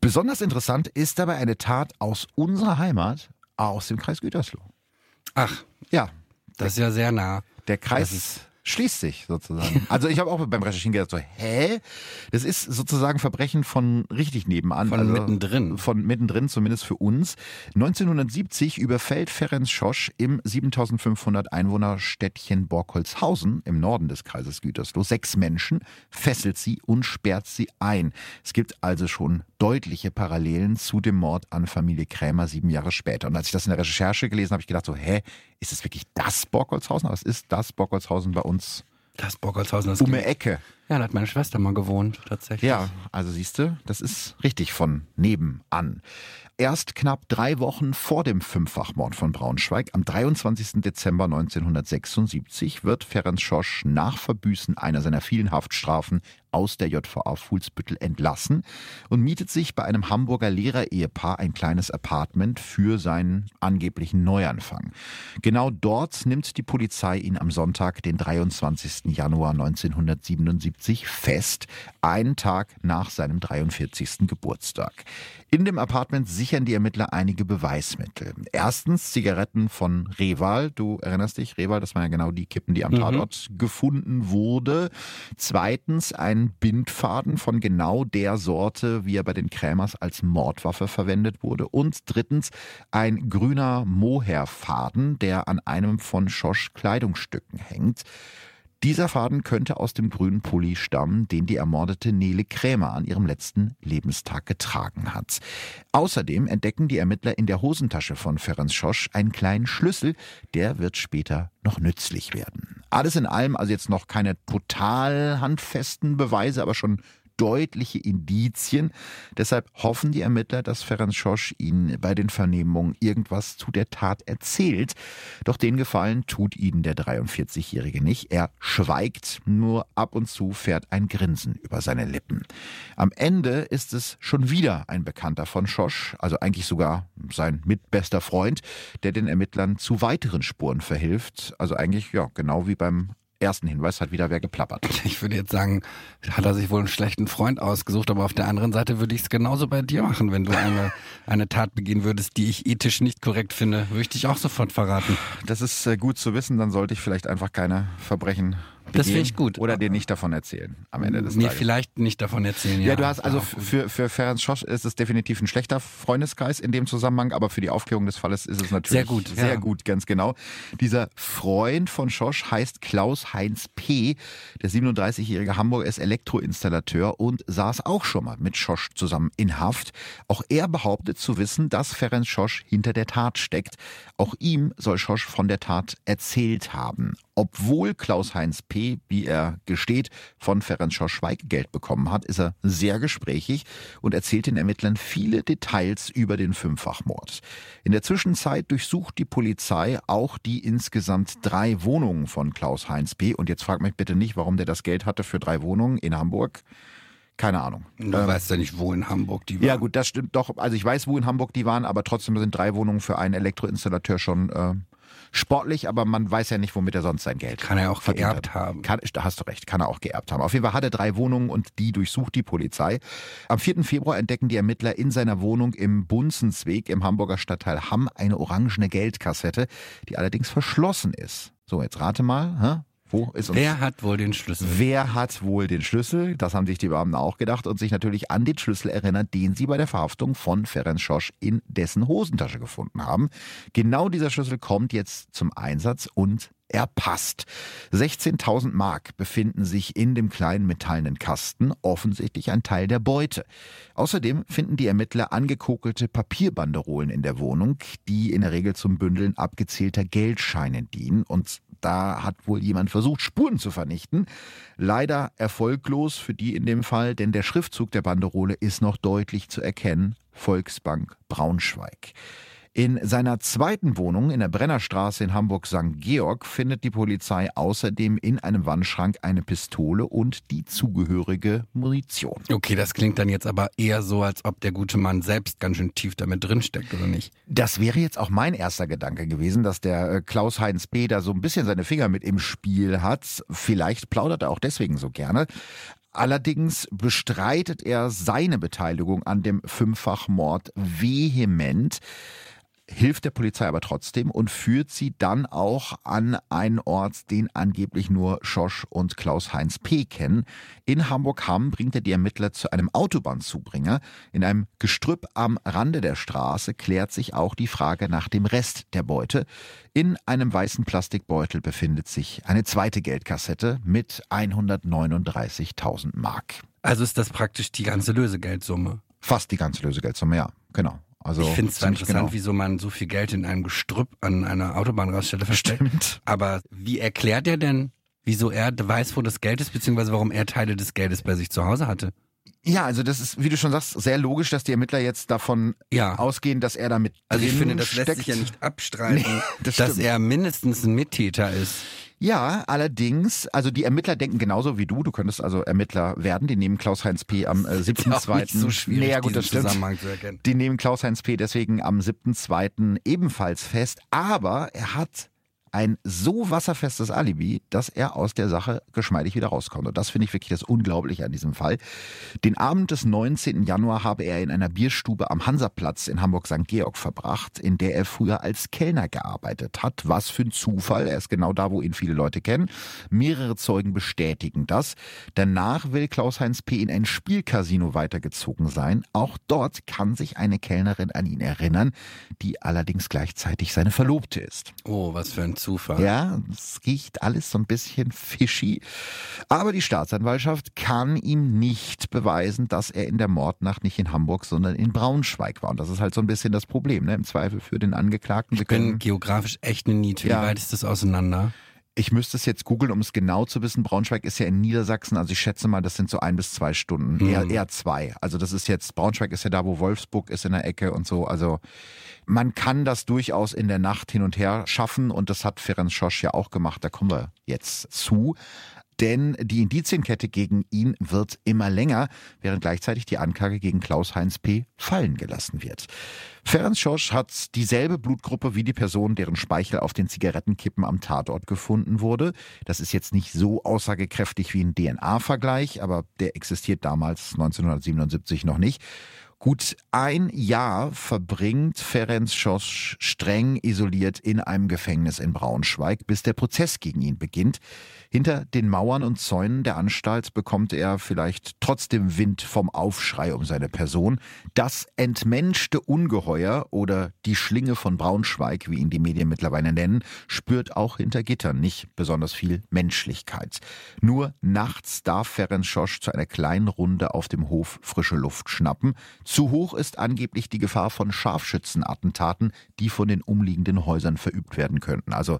Besonders interessant ist dabei eine Tat aus unserer Heimat, aus dem Kreis Gütersloh. Ach, Ja, das ist ja sehr nah. der Kreis schließt sich sozusagen. Also ich habe auch beim Recherchieren gedacht so, hä? Das ist sozusagen Verbrechen von richtig nebenan. Von also mittendrin. Von mittendrin, zumindest für uns. 1970 überfällt Ferenc Schosch im 7500 Einwohnerstädtchen Borkholzhausen im Norden des Kreises Gütersloh sechs Menschen, fesselt sie und sperrt sie ein. Es gibt also schon deutliche Parallelen zu dem Mord an Familie Krämer sieben Jahre später. Und als ich das in der Recherche gelesen habe, habe ich gedacht so, hä, ist es wirklich das Borkholzhausen? Aber es ist das Borkholzhausen bei uns Das Borkholzhausen, das um die Ecke. Ja, da hat meine Schwester mal gewohnt, tatsächlich. Ja, also siehst du, das ist richtig von nebenan. Erst knapp drei Wochen vor dem Fünffachmord von Braunschweig, am 23. Dezember 1976, wird Ferenc Schosch nach Verbüßen einer seiner vielen Haftstrafen aus der JVA Fuhlsbüttel entlassen und mietet sich bei einem Hamburger Lehrerehepaar ein kleines Apartment für seinen angeblichen Neuanfang. Genau dort nimmt die Polizei ihn am Sonntag, den 23. Januar 1977, fest, einen Tag nach seinem 43. Geburtstag. In dem Apartment sichern die Ermittler einige Beweismittel. Erstens Zigaretten von Reval. Du erinnerst dich, Reval, das waren ja genau die Kippen, die am Tatort gefunden wurde. Zweitens ein Bindfaden von genau der Sorte, wie er bei den Krämers als Mordwaffe verwendet wurde. Und drittens ein grüner Mohairfaden, der an einem von Schosch Kleidungsstücken hängt. Dieser Faden könnte aus dem grünen Pulli stammen, den die ermordete Nele Krämer an ihrem letzten Lebenstag getragen hat. Außerdem entdecken die Ermittler in der Hosentasche von Ferenc Schosch einen kleinen Schlüssel, der wird später noch nützlich werden. Alles in allem also jetzt noch keine total handfesten Beweise, aber schon deutliche Indizien. Deshalb hoffen die Ermittler, dass Ferenc Schosch ihnen bei den Vernehmungen irgendwas zu der Tat erzählt. Doch den Gefallen tut ihnen der 43-Jährige nicht. Er schweigt, nur ab und zu fährt ein Grinsen über seine Lippen. Am Ende ist es schon wieder ein Bekannter von Schosch, also eigentlich sogar sein mitbester Freund, der den Ermittlern zu weiteren Spuren verhilft. Also eigentlich, ja, genau wie beim ersten Hinweis hat wieder wer geplappert. Ich würde jetzt sagen, hat er sich wohl einen schlechten Freund ausgesucht, aber auf der anderen Seite würde ich es genauso bei dir machen, wenn du eine, eine Tat begehen würdest, die ich ethisch nicht korrekt finde, würde ich dich auch sofort verraten. Das ist äh, gut zu wissen, dann sollte ich vielleicht einfach keine Verbrechen begehen Das finde ich gut. Oder dir nicht davon erzählen am Ende des Mir Tages. vielleicht nicht davon erzählen. Ja, du hast also Ja. für, für Ferenc Schosch ist es definitiv ein schlechter Freundeskreis in dem Zusammenhang, aber für die Aufklärung des Falles ist es natürlich Sehr gut, Sehr ja. gut, ganz genau. Dieser Freund von Schosch heißt Klaus-Heinz P. Der 37-jährige Hamburger ist Elektroinstallateur und saß auch schon mal mit Schosch zusammen in Haft. Auch er behauptet zu wissen, dass Ferenc Schosch hinter der Tat steckt. Auch ihm soll Schosch von der Tat erzählt haben. Obwohl Klaus-Heinz P., wie er gesteht, von Ferenc Schosch Schweigegeld bekommen hat, ist er sehr gesprächig und erzählt den Ermittlern viele Details über den Fünffachmord. In der Zwischenzeit durchsucht die Polizei auch die insgesamt drei Wohnungen von Klaus-Heinz P. Und jetzt frag mich bitte nicht, warum der das Geld hatte für drei Wohnungen in Hamburg. Keine Ahnung. Du weißt ja nicht, wo in Hamburg die war. Ja gut, das stimmt doch. Also ich weiß, wo in Hamburg die waren, aber trotzdem sind drei Wohnungen für einen Elektroinstallateur schon äh, sportlich, aber man weiß ja nicht, womit er sonst sein Geld Kann er auch geerbt hat. haben. Kann, da hast du recht, kann er auch geerbt haben. Auf jeden Fall hat er drei Wohnungen und die durchsucht die Polizei. Am 4. Februar entdecken die Ermittler in seiner Wohnung im Bunzensweg im Hamburger Stadtteil Hamm eine orangene Geldkassette, die allerdings verschlossen ist. So, jetzt rate mal, hä? Wo ist uns Wer hat wohl den Schlüssel? Wer hat wohl den Schlüssel? Das haben sich die Beamten auch gedacht und sich natürlich an den Schlüssel erinnert, den sie bei der Verhaftung von Ferenc Schosch in dessen Hosentasche gefunden haben. Genau dieser Schlüssel kommt jetzt zum Einsatz und er passt. 16.000 Mark befinden sich in dem kleinen metallenen Kasten, offensichtlich ein Teil der Beute. Außerdem finden die Ermittler angekokelte Papierbanderolen in der Wohnung, die in der Regel zum Bündeln abgezählter Geldscheine dienen und Da hat wohl jemand versucht, Spuren zu vernichten. Leider erfolglos für die in dem Fall, denn der Schriftzug der Banderole ist noch deutlich zu erkennen. Volksbank Braunschweig. In seiner zweiten Wohnung in der Brennerstraße in Hamburg-St. Georg findet die Polizei außerdem in einem Wandschrank eine Pistole und die zugehörige Munition. Okay, das klingt dann jetzt aber eher so, als ob der gute Mann selbst ganz schön tief damit drinsteckt, oder nicht? Das wäre jetzt auch mein erster Gedanke gewesen, dass der äh, Klaus-Heinz P. da so ein bisschen seine Finger mit im Spiel hat. Vielleicht plaudert er auch deswegen so gerne. Allerdings bestreitet er seine Beteiligung an dem Fünffachmord vehement hilft der Polizei aber trotzdem und führt sie dann auch an einen Ort, den angeblich nur Schosch und Klaus-Heinz P. kennen. In Hamburg-Hamm bringt er die Ermittler zu einem Autobahnzubringer. In einem Gestrüpp am Rande der Straße klärt sich auch die Frage nach dem Rest der Beute. In einem weißen Plastikbeutel befindet sich eine zweite Geldkassette mit 139.000 Mark. Also ist das praktisch die ganze Lösegeldsumme? Fast die ganze Lösegeldsumme, ja, genau. Also ich finde es zwar interessant, genau. wieso man so viel Geld in einem Gestrüpp an einer Autobahnraststelle versteckt. Aber wie erklärt er denn, wieso er weiß, wo das Geld ist, beziehungsweise warum er Teile des Geldes bei sich zu Hause hatte? Ja, also das ist, wie du schon sagst, sehr logisch, dass die Ermittler jetzt davon ja. ausgehen, dass er damit. Also ich finde, das steckt. lässt sich ja nicht abstreiten, nee, das dass er mindestens ein Mittäter ist. Ja, allerdings, also die Ermittler denken genauso wie du. Du könntest also Ermittler werden. Die nehmen Klaus-Heinz P. am äh, 7.2. so schwierig, naja, gut, das Zusammenhang zu erkennen. Die nehmen Klaus-Heinz P. deswegen am 7.2. ebenfalls fest. Aber er hat ein so wasserfestes Alibi, dass er aus der Sache geschmeidig wieder rauskommt. Und das finde ich wirklich das Unglaubliche an diesem Fall. Den Abend des 19. Januar habe er in einer Bierstube am Hansaplatz in Hamburg-St. Georg verbracht, in der er früher als Kellner gearbeitet hat. Was für ein Zufall. Er ist genau da, wo ihn viele Leute kennen. Mehrere Zeugen bestätigen das. Danach will Klaus-Heinz P. in ein Spielcasino weitergezogen sein. Auch dort kann sich eine Kellnerin an ihn erinnern, die allerdings gleichzeitig seine Verlobte ist. Oh, was für ein Zufall. Ja, es riecht alles so ein bisschen fishy. Aber die Staatsanwaltschaft kann ihm nicht beweisen, dass er in der Mordnacht nicht in Hamburg, sondern in Braunschweig war. Und das ist halt so ein bisschen das Problem, ne? Im Zweifel für den Angeklagten. Ich bin geografisch echt eine Niete. Wie ja. weit ist das auseinander? Ich müsste es jetzt googeln, um es genau zu wissen. Braunschweig ist ja in Niedersachsen, also ich schätze mal, das sind so ein bis zwei Stunden. Mhm. Eher, eher zwei. Also das ist jetzt, Braunschweig ist ja da, wo Wolfsburg ist in der Ecke und so. Also man kann das durchaus in der Nacht hin und her schaffen und das hat Ferenc Schosch ja auch gemacht. Da kommen wir jetzt zu denn die Indizienkette gegen ihn wird immer länger, während gleichzeitig die Anklage gegen Klaus-Heinz P. fallen gelassen wird. Ferenc Schosch hat dieselbe Blutgruppe wie die Person, deren Speichel auf den Zigarettenkippen am Tatort gefunden wurde. Das ist jetzt nicht so aussagekräftig wie ein DNA-Vergleich, aber der existiert damals 1977 noch nicht. Gut ein Jahr verbringt Ferenc Schosch streng isoliert in einem Gefängnis in Braunschweig, bis der Prozess gegen ihn beginnt. Hinter den Mauern und Zäunen der Anstalt bekommt er vielleicht trotzdem Wind vom Aufschrei um seine Person. Das entmenschte Ungeheuer oder die Schlinge von Braunschweig, wie ihn die Medien mittlerweile nennen, spürt auch hinter Gittern nicht besonders viel Menschlichkeit. Nur nachts darf Ferenc Schosch zu einer kleinen Runde auf dem Hof frische Luft schnappen. Zu hoch ist angeblich die Gefahr von Scharfschützenattentaten, die von den umliegenden Häusern verübt werden könnten. Also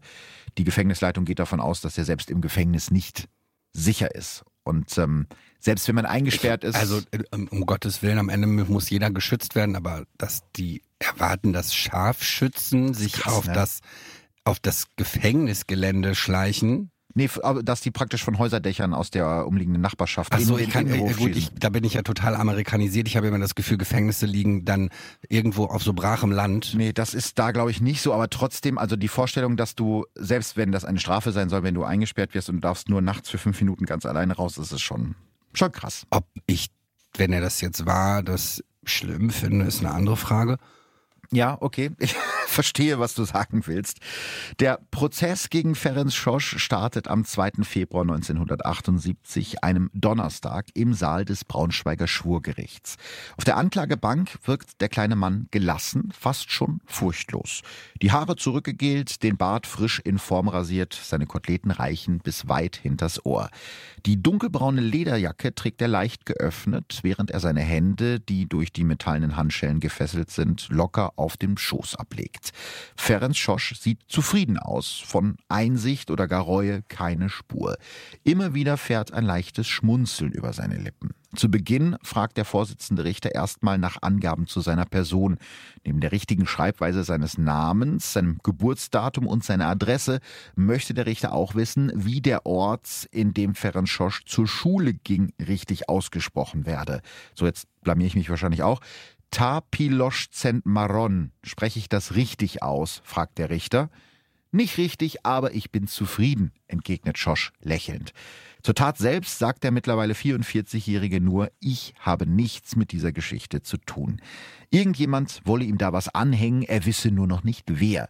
die Gefängnisleitung geht davon aus, dass er selbst im Gefängnis nicht sicher ist. Und ähm, selbst wenn man eingesperrt ist. Also äh, um Gottes Willen, am Ende muss jeder geschützt werden, aber dass die erwarten, dass Scharfschützen sich krass, auf ne? das auf das Gefängnisgelände schleichen, Nee, dass die praktisch von Häuserdächern aus der umliegenden Nachbarschaft. Ach so, ich kann, äh, gut, ich, da bin ich ja total amerikanisiert. Ich habe immer das Gefühl, Gefängnisse liegen dann irgendwo auf so brachem Land. Nee, das ist da glaube ich nicht so, aber trotzdem, also die Vorstellung, dass du, selbst wenn das eine Strafe sein soll, wenn du eingesperrt wirst und du darfst nur nachts für fünf Minuten ganz alleine raus, ist es schon, schon krass. Ob ich, wenn er das jetzt war, das schlimm finde, ist eine andere Frage. Ja, okay. Ich verstehe, was du sagen willst. Der Prozess gegen Ferenc Schosch startet am 2. Februar 1978, einem Donnerstag, im Saal des Braunschweiger Schwurgerichts. Auf der Anklagebank wirkt der kleine Mann gelassen, fast schon furchtlos. Die Haare zurückgegelt, den Bart frisch in Form rasiert, seine Koteletten reichen bis weit hinters Ohr. Die dunkelbraune Lederjacke trägt er leicht geöffnet, während er seine Hände, die durch die metallenen Handschellen gefesselt sind, locker auf dem Schoß ablegt. Liegt. Ferenc Schosch sieht zufrieden aus, von Einsicht oder gar Reue keine Spur. Immer wieder fährt ein leichtes Schmunzeln über seine Lippen. Zu Beginn fragt der Vorsitzende Richter erstmal nach Angaben zu seiner Person. Neben der richtigen Schreibweise seines Namens, seinem Geburtsdatum und seiner Adresse möchte der Richter auch wissen, wie der Ort, in dem Ferenc Schosch zur Schule ging, richtig ausgesprochen werde. So, jetzt blamier ich mich wahrscheinlich auch. Tapiloschzent Maron. Spreche ich das richtig aus? fragt der Richter. Nicht richtig, aber ich bin zufrieden, entgegnet Schosch lächelnd. Zur Tat selbst sagt der mittlerweile 44-Jährige nur, ich habe nichts mit dieser Geschichte zu tun. Irgendjemand wolle ihm da was anhängen, er wisse nur noch nicht wer.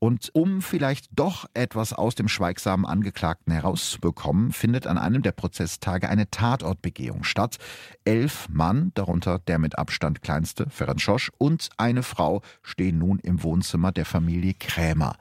Und um vielleicht doch etwas aus dem schweigsamen Angeklagten herauszubekommen, findet an einem der Prozesstage eine Tatortbegehung statt. Elf Mann, darunter der mit Abstand kleinste, Ferenc Schosch, und eine Frau stehen nun im Wohnzimmer der Familie Krämer.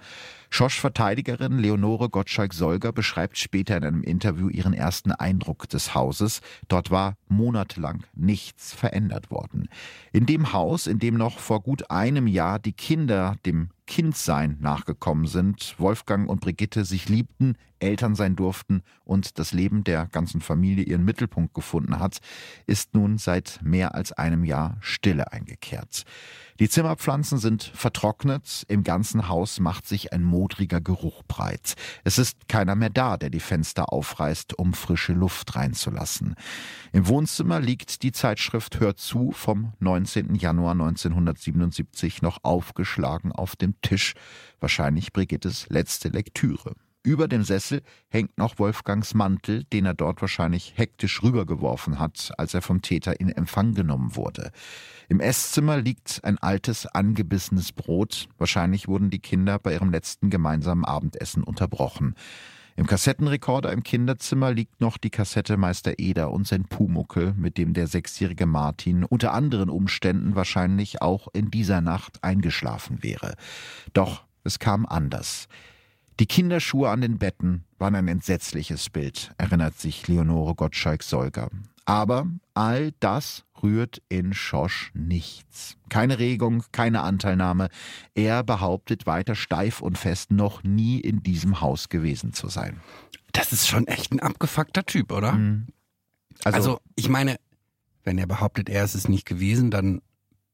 Schosch-Verteidigerin Leonore Gottschalk-Solger beschreibt später in einem Interview ihren ersten Eindruck des Hauses. Dort war monatelang nichts verändert worden. In dem Haus, in dem noch vor gut einem Jahr die Kinder dem Kindsein nachgekommen sind, Wolfgang und Brigitte sich liebten, Eltern sein durften und das Leben der ganzen Familie ihren Mittelpunkt gefunden hat, ist nun seit mehr als einem Jahr Stille eingekehrt. Die Zimmerpflanzen sind vertrocknet, im ganzen Haus macht sich ein modriger Geruch breit. Es ist keiner mehr da, der die Fenster aufreißt, um frische Luft reinzulassen. Im Wohnzimmer liegt die Zeitschrift Hör zu vom 19. Januar 1977 noch aufgeschlagen auf dem Tisch, wahrscheinlich Brigittes letzte Lektüre. Über dem Sessel hängt noch Wolfgangs Mantel, den er dort wahrscheinlich hektisch rübergeworfen hat, als er vom Täter in Empfang genommen wurde. Im Esszimmer liegt ein altes, angebissenes Brot. Wahrscheinlich wurden die Kinder bei ihrem letzten gemeinsamen Abendessen unterbrochen. Im Kassettenrekorder im Kinderzimmer liegt noch die Kassette Meister Eder und sein Pumuckel, mit dem der sechsjährige Martin unter anderen Umständen wahrscheinlich auch in dieser Nacht eingeschlafen wäre. Doch es kam anders. Die Kinderschuhe an den Betten waren ein entsetzliches Bild, erinnert sich Leonore Gottschalk-Solger. Aber all das rührt in Schosch nichts. Keine Regung, keine Anteilnahme. Er behauptet weiter steif und fest, noch nie in diesem Haus gewesen zu sein. Das ist schon echt ein abgefuckter Typ, oder? Mhm. Also, also, ich meine, wenn er behauptet, er ist es nicht gewesen, dann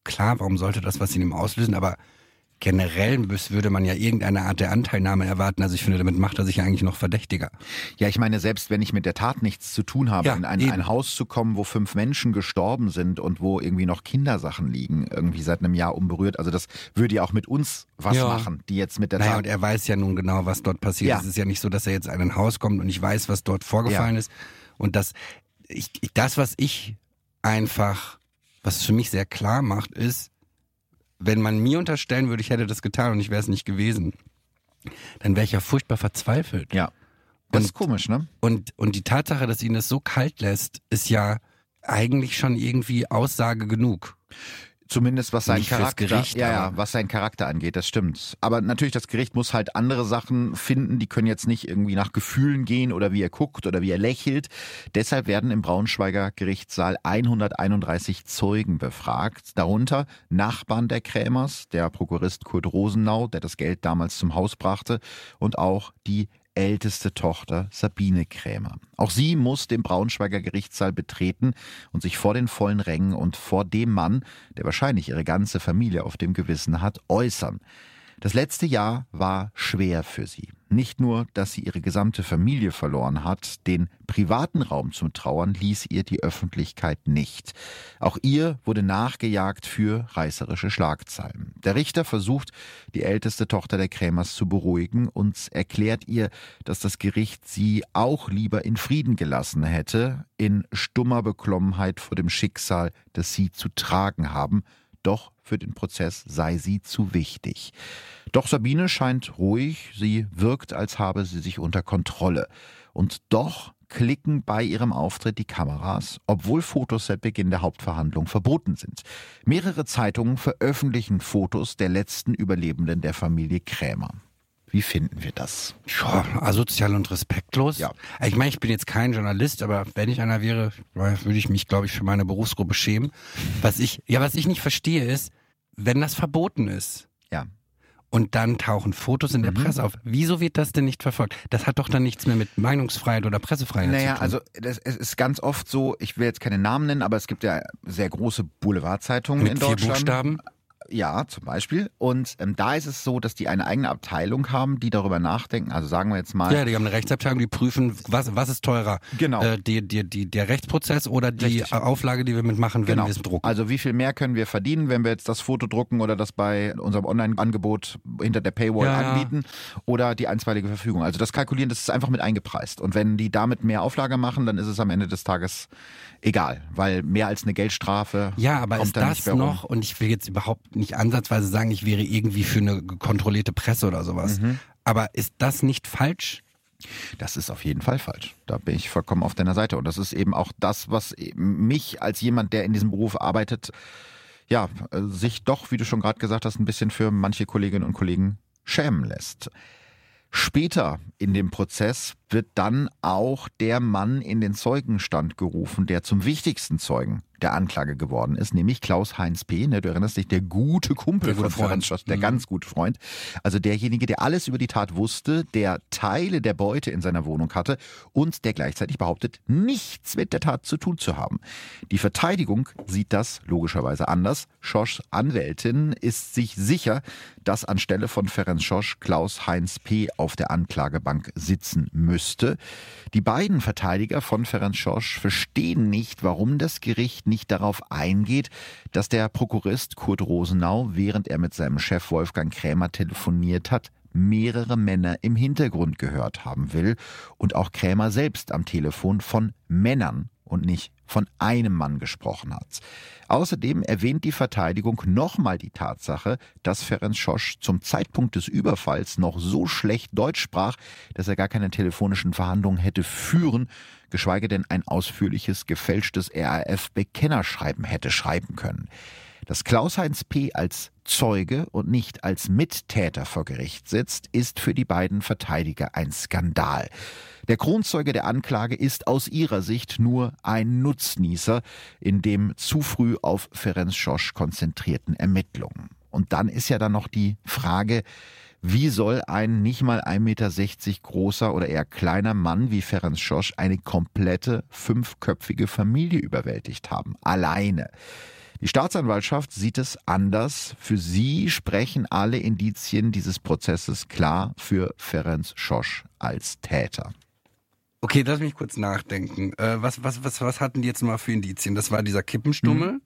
klar, warum sollte das was in ihm auslösen? Aber generell würde man ja irgendeine Art der Anteilnahme erwarten. Also ich finde, damit macht er sich ja eigentlich noch verdächtiger. Ja, ich meine, selbst wenn ich mit der Tat nichts zu tun habe, ja, in ein, ein, Haus zu kommen, wo fünf Menschen gestorben sind und wo irgendwie noch Kindersachen liegen, irgendwie seit einem Jahr unberührt, also das würde ja auch mit uns was ja. machen, die jetzt mit der naja, Tat... und er weiß ja nun genau, was dort passiert. Ja. Es ist ja nicht so, dass er jetzt in ein Haus kommt und ich weiß, was dort vorgefallen ist. Und das, ich, das, was ich einfach, was es für mich sehr klar macht, ist, wenn man mir unterstellen würde, ich hätte das getan und ich wäre es nicht gewesen, dann wäre ich ja furchtbar verzweifelt. Ja. Das und, ist komisch, ne? Und, und die Tatsache, dass ihn das so kalt lässt, ist ja eigentlich schon irgendwie Aussage genug. Zumindest was sein Charakter, Gericht, ja, ja, was sein Charakter angeht, das stimmt. Aber natürlich, das Gericht muss halt andere Sachen finden, die können jetzt nicht irgendwie nach Gefühlen gehen oder wie er guckt oder wie er lächelt. Deshalb werden im Braunschweiger Gerichtssaal 131 Zeugen befragt, darunter Nachbarn der Krämers, der Prokurist Kurt Rosenau, der das Geld damals zum Haus brachte, und auch die älteste Tochter Sabine Krämer. Auch sie muss den Braunschweiger Gerichtssaal betreten und sich vor den vollen Rängen und vor dem Mann, der wahrscheinlich ihre ganze Familie auf dem Gewissen hat, äußern. Das letzte Jahr war schwer für sie. Nicht nur, dass sie ihre gesamte Familie verloren hat, den privaten Raum zum Trauern ließ ihr die Öffentlichkeit nicht. Auch ihr wurde nachgejagt für reißerische Schlagzeilen. Der Richter versucht, die älteste Tochter der Krämers zu beruhigen und erklärt ihr, dass das Gericht sie auch lieber in Frieden gelassen hätte, in stummer Beklommenheit vor dem Schicksal, das sie zu tragen haben, doch für den Prozess sei sie zu wichtig. Doch Sabine scheint ruhig, sie wirkt, als habe sie sich unter Kontrolle. Und doch klicken bei ihrem Auftritt die Kameras, obwohl Fotos seit Beginn der Hauptverhandlung verboten sind. Mehrere Zeitungen veröffentlichen Fotos der letzten Überlebenden der Familie Krämer. Wie finden wir das? Ja, asozial und respektlos. Ja. Ich meine, ich bin jetzt kein Journalist, aber wenn ich einer wäre, würde ich mich, glaube ich, für meine Berufsgruppe schämen. Was ich, ja, was ich nicht verstehe ist, wenn das verboten ist. Ja. und dann tauchen Fotos in der Mhm. Presse auf. Wieso wird das denn nicht verfolgt? Das hat doch dann nichts mehr mit Meinungsfreiheit oder Pressefreiheit Naja, zu tun. also das, es ist ganz oft so, ich will jetzt keine Namen nennen, aber es gibt ja sehr große Boulevardzeitungen in mit vier Deutschland. Buchstaben. Ja, zum Beispiel. Und ähm, da ist es so, dass die eine eigene Abteilung haben, die darüber nachdenken. Also sagen wir jetzt mal, Ja, die haben eine Rechtsabteilung, die prüfen, was, was ist teurer. Genau. Äh, die, die, die, der Rechtsprozess oder die Richtig. Auflage, die wir mitmachen, wenn Genau. wir es drucken. Also wie viel mehr können wir verdienen, wenn wir jetzt das Foto drucken oder das bei unserem Online-Angebot hinter der Paywall Ja, anbieten oder die einstweilige Verfügung. Also das Kalkulieren, das ist einfach mit eingepreist. Und wenn die damit mehr Auflage machen, dann ist es am Ende des Tages egal, weil mehr als eine Geldstrafe Ja, aber kommt ist da das noch, und ich will jetzt überhaupt nicht ansatzweise sagen, ich wäre irgendwie für eine kontrollierte Presse oder sowas. Mhm. Aber ist das nicht falsch? Das ist auf jeden Fall falsch. Da bin ich vollkommen auf deiner Seite. Und das ist eben auch das, was eben mich als jemand, der in diesem Beruf arbeitet, ja, äh, sich doch, wie du schon gerade gesagt hast, ein bisschen für manche Kolleginnen und Kollegen schämen lässt. Später in dem Prozess wird dann auch der Mann in den Zeugenstand gerufen, der zum wichtigsten Zeugen der Anklage geworden ist, nämlich Klaus-Heinz P., ne, du erinnerst dich, der gute Kumpel Der von Ferenc. Schoss, der Mhm. ganz gute Freund. Also derjenige, der alles über die Tat wusste, der Teile der Beute in seiner Wohnung hatte und der gleichzeitig behauptet, nichts mit der Tat zu tun zu haben. Die Verteidigung sieht das logischerweise anders. Schoschs Anwältin ist sich sicher, dass anstelle von Ferenc Schosch Klaus-Heinz P. auf der Anklagebank sitzen müsste. Die beiden Verteidiger von Ferenc Schosch verstehen nicht, warum das Gericht nicht darauf eingeht, dass der Prokurist Kurt Rosenau, während er mit seinem Chef Wolfgang Krämer telefoniert hat, mehrere Männer im Hintergrund gehört haben will. Und auch Krämer selbst am Telefon von Männern und nicht von einem Mann gesprochen hat. Außerdem erwähnt die Verteidigung nochmal die Tatsache, dass Ferenc Schosch zum Zeitpunkt des Überfalls noch so schlecht Deutsch sprach, dass er gar keine telefonischen Verhandlungen hätte führen, geschweige denn ein ausführliches, gefälschtes RAF-Bekennerschreiben hätte schreiben können. Dass Klaus-Heinz P. als Zeuge und nicht als Mittäter vor Gericht sitzt, ist für die beiden Verteidiger ein Skandal. Der Kronzeuge der Anklage ist aus ihrer Sicht nur ein Nutznießer in dem zu früh auf Ferenc Schosch konzentrierten Ermittlungen. Und dann ist ja dann noch die Frage, wie soll ein nicht mal 1,60 Meter großer oder eher kleiner Mann wie Ferenc Schosch eine komplette fünfköpfige Familie überwältigt haben? Alleine. Die Staatsanwaltschaft sieht es anders. Für sie sprechen alle Indizien dieses Prozesses klar für Ferenc Schosch als Täter. Okay, lass mich kurz nachdenken. Äh, was, was, was, was hatten die jetzt mal für Indizien? Das war dieser Kippenstummel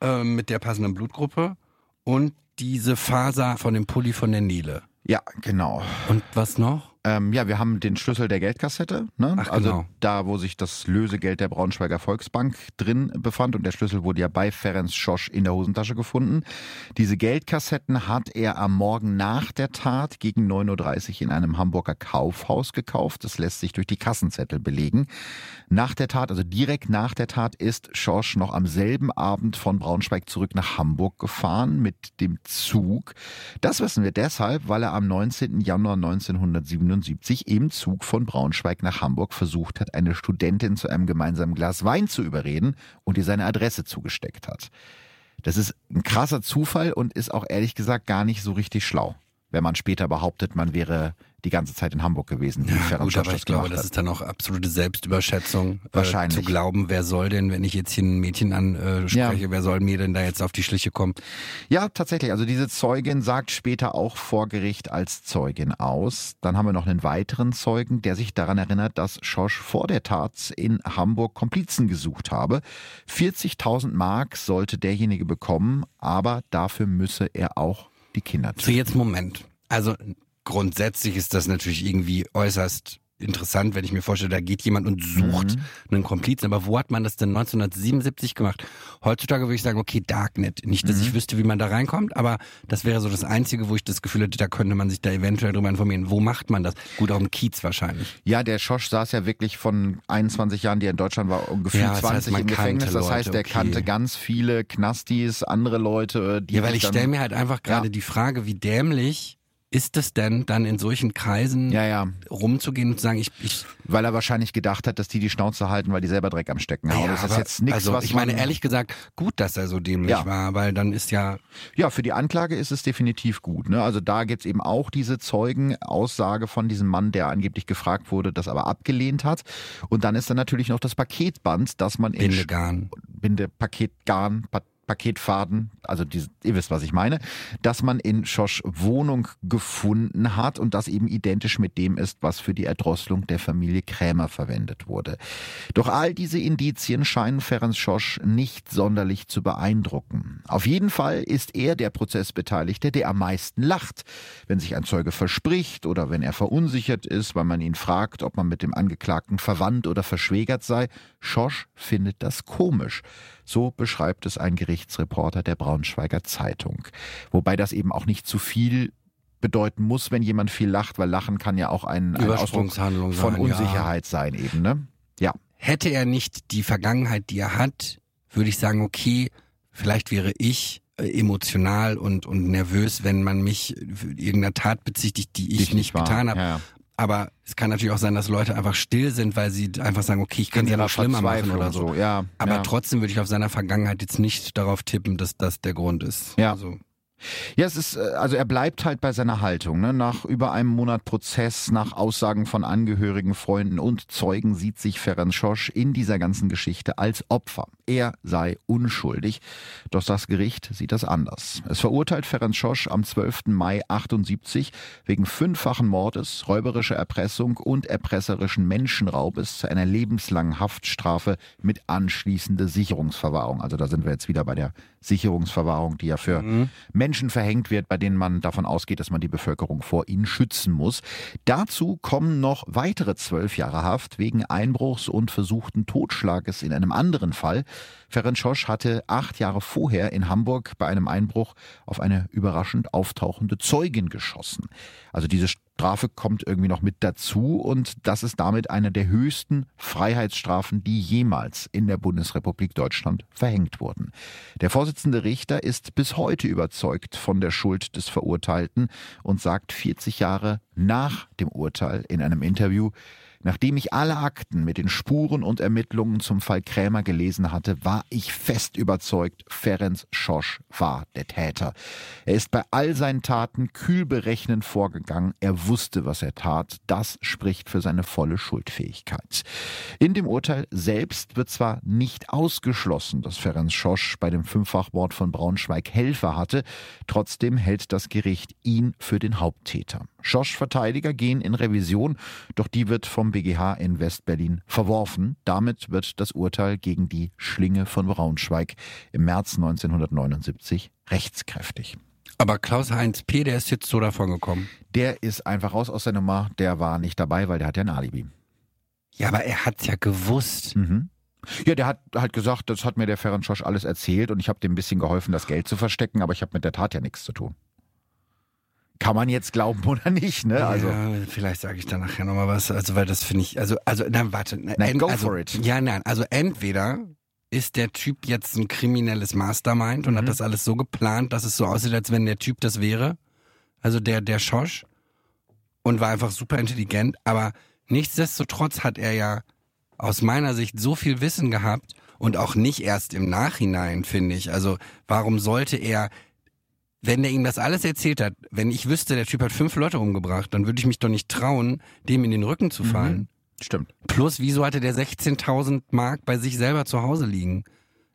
äh, mit der passenden Blutgruppe und diese Faser von dem Pulli von der Nele. Ja, genau. Und was noch? Ähm, ja, wir haben den Schlüssel der Geldkassette, ne? Ach, also genau. da, wo sich das Lösegeld der Braunschweiger Volksbank drin befand und der Schlüssel wurde ja bei Ferenc Schosch in der Hosentasche gefunden. Diese Geldkassetten hat er am Morgen nach der Tat gegen 9.30 Uhr in einem Hamburger Kaufhaus gekauft. Das lässt sich durch die Kassenzettel belegen. Nach der Tat, also direkt nach der Tat, ist Schosch noch am selben Abend von Braunschweig zurück nach Hamburg gefahren mit dem Zug. Das wissen wir deshalb, weil er am 19. Januar 1977 im Zug von Braunschweig nach Hamburg versucht hat, eine Studentin zu einem gemeinsamen Glas Wein zu überreden und ihr seine Adresse zugesteckt hat. Das ist ein krasser Zufall und ist auch ehrlich gesagt gar nicht so richtig schlau, wenn man später behauptet, man wäre die ganze Zeit in Hamburg gewesen. Ferenc Gut, aber ich glaube, gemacht das hat. ist dann auch absolute Selbstüberschätzung. Wahrscheinlich. Äh, zu glauben, wer soll denn, wenn ich jetzt hier ein Mädchen anspreche, Ja. wer soll mir denn da jetzt auf die Schliche kommen? Ja, tatsächlich. Also diese Zeugin sagt später auch vor Gericht als Zeugin aus. Dann haben wir noch einen weiteren Zeugen, der sich daran erinnert, dass Schosch vor der Tat in Hamburg Komplizen gesucht habe. 40.000 Mark sollte derjenige bekommen, aber dafür müsse er auch die Kinder So, töten. jetzt Moment. Also grundsätzlich ist das natürlich irgendwie äußerst interessant, wenn ich mir vorstelle, da geht jemand und sucht einen Komplizen. Aber wo hat man das denn 1977 gemacht? Heutzutage würde ich sagen, okay, Darknet. Nicht, dass ich wüsste, wie man da reinkommt, aber das wäre so das Einzige, wo ich das Gefühl hätte, da könnte man sich da eventuell drüber informieren. Wo macht man das? Gut, auf dem Kiez wahrscheinlich. Ja, der Schosch saß ja wirklich von 21 Jahren, die er in Deutschland war, ungefähr Ja, das heißt, 20 man im Gefängnis. Das heißt, er okay. kannte ganz viele Knastis, andere Leute, die Ja, weil ich stelle mir halt einfach gerade Ja. die Frage, wie dämlich ist es denn, dann in solchen Kreisen Ja, ja. rumzugehen und zu sagen, ich, ich Weil er wahrscheinlich gedacht hat, dass die die Schnauze halten, weil die selber Dreck am Stecken haben. das ist jetzt nichts, also, was ich meine ehrlich gesagt, gut, dass er so dämlich Ja. war, weil dann ist ja Ja, für die Anklage ist es definitiv gut. Ne? Also da gibt's eben auch diese Zeugenaussage von diesem Mann, der angeblich gefragt wurde, das aber abgelehnt hat. Und dann ist dann natürlich noch das Paketband, das man in Bindegarn. Binde, Paketgarn, pa Paketfaden, also diese, ihr wisst, was ich meine, dass man in Schosch Wohnung gefunden hat und das eben identisch mit dem ist, was für die Erdrosselung der Familie Krämer verwendet wurde. Doch all diese Indizien scheinen Ferenc Schosch nicht sonderlich zu beeindrucken. Auf jeden Fall ist er der Prozessbeteiligte, der am meisten lacht, wenn sich ein Zeuge verspricht oder wenn er verunsichert ist, weil man ihn fragt, ob man mit dem Angeklagten verwandt oder verschwägert sei. Schosch findet das komisch. So beschreibt es ein Gerichtsreporter der Braunschweiger Zeitung. Wobei das eben auch nicht zu viel bedeuten muss, wenn jemand viel lacht, weil Lachen kann ja auch ein, ein Ausdruck von sein, ja. Unsicherheit sein eben, ne? Ja. Hätte er nicht die Vergangenheit, die er hat, würde ich sagen, okay, vielleicht wäre ich äh, emotional und, und nervös, wenn man mich für irgendeiner Tat bezichtigt, die ich Die nicht war. getan habe. Ja. Aber es kann natürlich auch sein, dass Leute einfach still sind, weil sie einfach sagen, okay, ich kann es ja noch schlimmer machen oder so. Ja, Aber ja. trotzdem würde ich auf seiner Vergangenheit jetzt nicht darauf tippen, dass das der Grund ist. Ja. Also, Ja, es ist, äh, also er bleibt halt bei seiner Haltung. Ne? Nach über einem Monat Prozess, nach Aussagen von Angehörigen, Freunden und Zeugen sieht sich Ferenc Schosch in dieser ganzen Geschichte als Opfer. Er sei unschuldig. Doch das Gericht sieht das anders. Es verurteilt Ferenc Schosch am 12. Mai 78 wegen fünffachen Mordes, räuberischer Erpressung und erpresserischen Menschenraubes zu einer lebenslangen Haftstrafe mit anschließender Sicherungsverwahrung. Also da sind wir jetzt wieder bei der Sicherungsverwahrung, die ja für Menschen verhängt wird, bei denen man davon ausgeht, dass man die Bevölkerung vor ihnen schützen muss. Dazu kommen noch weitere zwölf Jahre Haft wegen Einbruchs und versuchten Totschlages in einem anderen Fall. Ferenc Schosch hatte acht Jahre vorher in Hamburg bei einem Einbruch auf eine überraschend auftauchende Zeugin geschossen. Also diese Strafe kommt irgendwie noch mit dazu und das ist damit eine der höchsten Freiheitsstrafen, die jemals in der Bundesrepublik Deutschland verhängt wurden. Der Vorsitzende Richter ist bis heute überzeugt von der Schuld des Verurteilten und sagt 40 Jahre nach dem Urteil in einem Interview, Nachdem ich alle Akten mit den Spuren und Ermittlungen zum Fall Krämer gelesen hatte, war ich fest überzeugt, Ferenc Schosch war der Täter. Er ist bei all seinen Taten kühl berechnend vorgegangen. Er wusste, was er tat. Das spricht für seine volle Schuldfähigkeit. In dem Urteil selbst wird zwar nicht ausgeschlossen, dass Ferenc Schosch bei dem Fünffachmord von Braunschweig Helfer hatte, trotzdem hält das Gericht ihn für den Haupttäter. Schosch Verteidiger gehen in Revision, doch die wird vom BGH in Westberlin verworfen. Damit wird das Urteil gegen die Schlinge von Braunschweig im März 1979 rechtskräftig. aber Klaus-Heinz P., der ist jetzt so davon gekommen. Der ist einfach raus aus der Nummer, der war nicht dabei, weil der hat ja ein Alibi. Ja, aber er hat's ja gewusst. Mhm. Ja, der hat halt gesagt, das hat mir der Ferenc Schosch alles erzählt und ich habe dem ein bisschen geholfen, das Geld zu verstecken, aber ich habe mit der Tat ja nichts zu tun. Kann man jetzt glauben oder nicht, ne? Also ja, vielleicht sage ich da nachher nochmal was. Also, weil das finde ich, also, also, nein, warte. Nein, go also, for it. Ja, nein, also entweder ist der Typ jetzt ein kriminelles Mastermind und Mhm. hat das alles so geplant, dass es so aussieht, als wenn der Typ das wäre. Also der, der Schosch und war einfach super intelligent, aber nichtsdestotrotz hat er ja aus meiner Sicht so viel Wissen gehabt und auch nicht erst im Nachhinein, finde ich. Also warum sollte er, wenn der ihm das alles erzählt hat, wenn ich wüsste, der Typ hat fünf Leute umgebracht, dann würde ich mich doch nicht trauen, dem in den Rücken zu fallen. stimmt. Plus, wieso hatte der 16.000 Mark bei sich selber zu Hause liegen?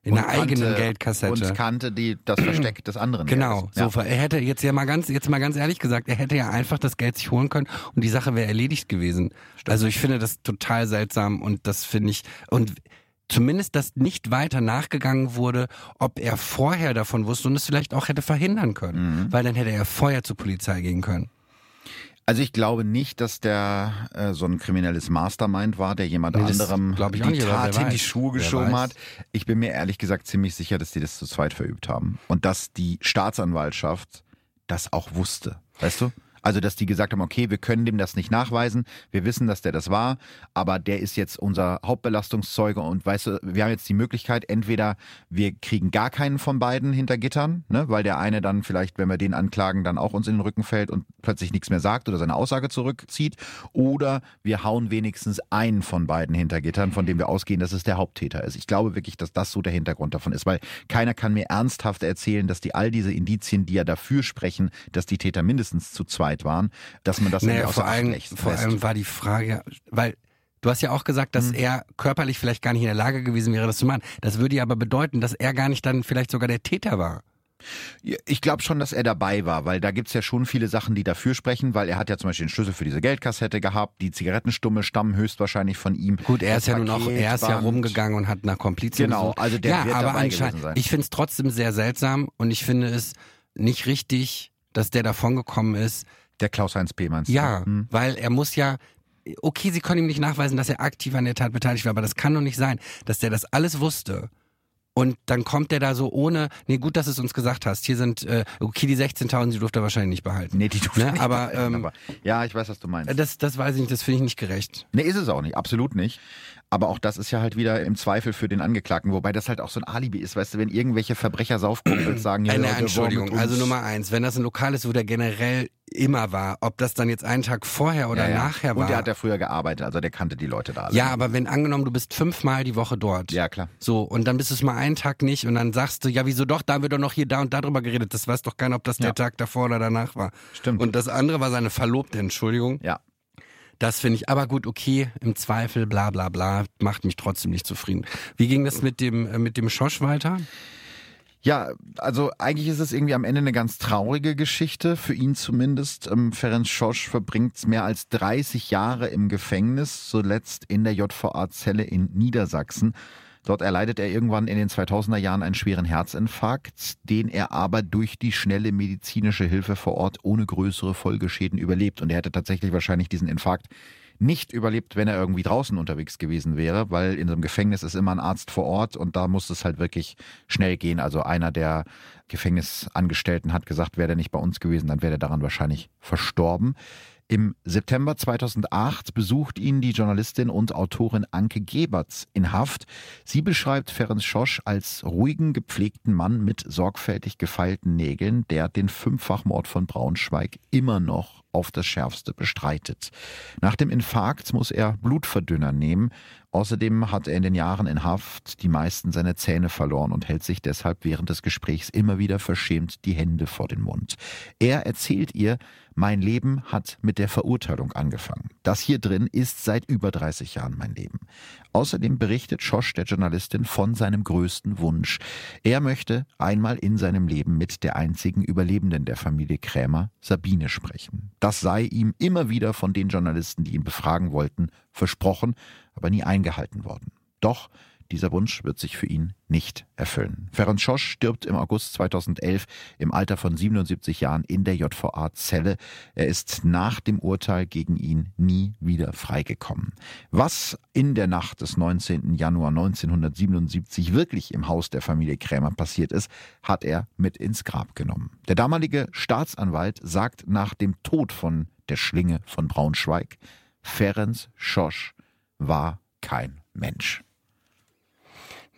In Und einer eigenen kannte- Geldkassette. Und kannte die, das Versteck des anderen. Genau, Geldes. so, er hätte jetzt ja mal ganz, jetzt mal ganz ehrlich gesagt, er hätte ja einfach das Geld sich holen können und die Sache wäre erledigt gewesen. Also ich finde das total seltsam und das finde ich, und zumindest, dass nicht weiter nachgegangen wurde, ob er vorher davon wusste und es vielleicht auch hätte verhindern können. Mhm. Weil dann hätte er vorher zur Polizei gehen können. Also ich glaube nicht, dass der äh, so ein kriminelles Mastermind war, der jemand Nee, anderem die nicht, Tat in die. Schuhe geschoben hat. Ich bin mir ehrlich gesagt ziemlich sicher, dass die das zu zweit verübt haben und dass die Staatsanwaltschaft das auch wusste. Weißt du? Also, dass die gesagt haben, okay, wir können dem das nicht nachweisen, wir wissen, dass der das war, aber der ist jetzt unser Hauptbelastungszeuge und weißt du, wir haben jetzt die Möglichkeit, entweder wir kriegen gar keinen von beiden hinter Gittern, ne, weil der eine dann vielleicht, wenn wir den anklagen, dann auch uns in den Rücken fällt und plötzlich nichts mehr sagt oder seine Aussage zurückzieht, oder wir hauen wenigstens einen von beiden hinter Gittern, von dem wir ausgehen, dass es der Haupttäter ist. Ich glaube wirklich, dass das so der Hintergrund davon ist, weil keiner kann mir ernsthaft erzählen, dass die all diese Indizien, die ja dafür sprechen, dass die Täter mindestens zu zweit waren, dass man das Naja, vor allem, lässt. vor allem war die Frage, weil du hast ja auch gesagt, dass er körperlich vielleicht gar nicht in der Lage gewesen wäre, das zu machen. Das würde ja aber bedeuten, dass er gar nicht dann vielleicht sogar der Täter war. Ich glaube schon, dass er dabei war, weil da gibt's ja schon viele Sachen, die dafür sprechen, weil er hat ja zum Beispiel den Schlüssel für diese Geldkassette gehabt, die Zigarettenstumme stammen höchstwahrscheinlich von ihm. Gut, er ist ja nun auch, er ist ja rumgegangen und hat nach Komplizen Genau, gesucht. also der ja, wird aber dabei anscheinend, gewesen sein. ich finde es trotzdem sehr seltsam und ich finde es nicht richtig, dass der davongekommen ist. Der Klaus-Heinz P. meinst du? Ja, Hm. weil er muss ja, okay, sie können ihm nicht nachweisen, dass er aktiv an der Tat beteiligt war, aber das kann doch nicht sein, dass der das alles wusste. Und dann kommt der da so ohne, nee, gut, dass du es uns gesagt hast. Hier sind, äh, okay, die 16.000, die durfte er wahrscheinlich nicht behalten. Nee, die durfte Ne, nicht aber, behalten, ähm, aber ja, ich weiß, was du meinst. Das, das weiß ich nicht, das finde ich nicht gerecht. Nee, ist es auch nicht, absolut nicht. Aber auch das ist ja halt wieder im Zweifel für den Angeklagten, wobei das halt auch so ein Alibi ist, weißt du, wenn irgendwelche Verbrechersaufkumpels sagen, ja, Eine der war Entschuldigung, also Nummer eins, wenn das ein Lokal ist, wo der generell immer war, ob das dann jetzt einen Tag vorher oder ja, ja. nachher war. Und der hat ja früher gearbeitet, also der kannte die Leute da alle. ja, aber wenn angenommen, du bist fünfmal die Woche dort. Ja, klar. So, und dann bist du es mal einen Tag nicht und dann sagst du, ja, wieso doch, da haben wir doch noch hier da und da drüber geredet. Das weiß doch keiner, ob das der Ja. Tag davor oder danach war. Stimmt. Und das andere war seine Verlobte, Entschuldigung. Ja. Das finde ich aber gut, okay, im Zweifel, bla bla bla, macht mich trotzdem nicht zufrieden. Wie ging das mit dem, äh, mit dem Schosch weiter? Ja, also eigentlich ist es irgendwie am Ende eine ganz traurige Geschichte, für ihn zumindest. Ähm, Ferenc Schosch verbringt mehr als 30 Jahre im Gefängnis, zuletzt in der JVA-Zelle in Niedersachsen. Dort erleidet er irgendwann in den 2000er Jahren einen schweren Herzinfarkt, den er aber durch die schnelle medizinische Hilfe vor Ort ohne größere Folgeschäden überlebt. Und er hätte tatsächlich wahrscheinlich diesen Infarkt nicht überlebt, wenn er irgendwie draußen unterwegs gewesen wäre, weil in so einem Gefängnis ist immer ein Arzt vor Ort und da muss es halt wirklich schnell gehen. Also einer der Gefängnisangestellten hat gesagt, wäre der nicht bei uns gewesen, dann wäre der daran wahrscheinlich verstorben. Im September 2008 besucht ihn die Journalistin und Autorin Anke Geberts in Haft. Sie beschreibt Ferenc Schosch als ruhigen, gepflegten Mann mit sorgfältig gefeilten Nägeln, der den Fünffachmord von Braunschweig immer noch auf das Schärfste bestreitet. Nach dem Infarkt muss er Blutverdünner nehmen. Außerdem hat er in den Jahren in Haft die meisten seiner Zähne verloren und hält sich deshalb während des Gesprächs immer wieder verschämt die Hände vor den Mund. Er erzählt ihr, mein Leben hat mit der Verurteilung angefangen. Das hier drin ist seit über 30 Jahren mein Leben. Außerdem berichtet Schosch der Journalistin von seinem größten Wunsch. Er möchte einmal in seinem Leben mit der einzigen Überlebenden der Familie Krämer, Sabine, sprechen. Das sei ihm immer wieder von den Journalisten, die ihn befragen wollten, versprochen, aber nie eingehalten worden. Doch dieser Wunsch wird sich für ihn nicht erfüllen. Ferenc Schosch stirbt im August 2011 im Alter von 77 Jahren in der JVA-Zelle. Er ist nach dem Urteil gegen ihn nie wieder freigekommen. Was in der Nacht des 19. Januar 1977 wirklich im Haus der Familie Krämer passiert ist, hat er mit ins Grab genommen. Der damalige Staatsanwalt sagt nach dem Tod von der Schlinge von Braunschweig, Ferenc Schosch war kein Mensch.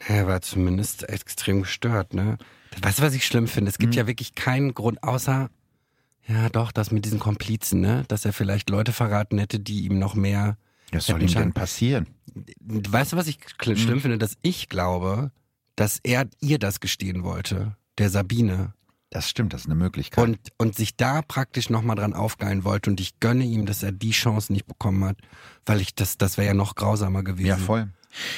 Er war zumindest extrem gestört, ne? Weißt du, was ich schlimm finde? Es Mhm. gibt ja wirklich keinen Grund, außer, ja doch, das mit diesen Komplizen, ne? Dass er vielleicht Leute verraten hätte, die ihm noch mehr. Was soll ihm denn passieren? Weißt du, was ich kl- Mhm. schlimm finde? Dass ich glaube, dass er ihr das gestehen wollte, der Sabine. Das stimmt, das ist eine Möglichkeit. Und, und sich da praktisch nochmal dran aufgeilen wollte. Und ich gönne ihm, dass er die Chance nicht bekommen hat, weil ich das, das wäre ja noch grausamer gewesen. ja, voll.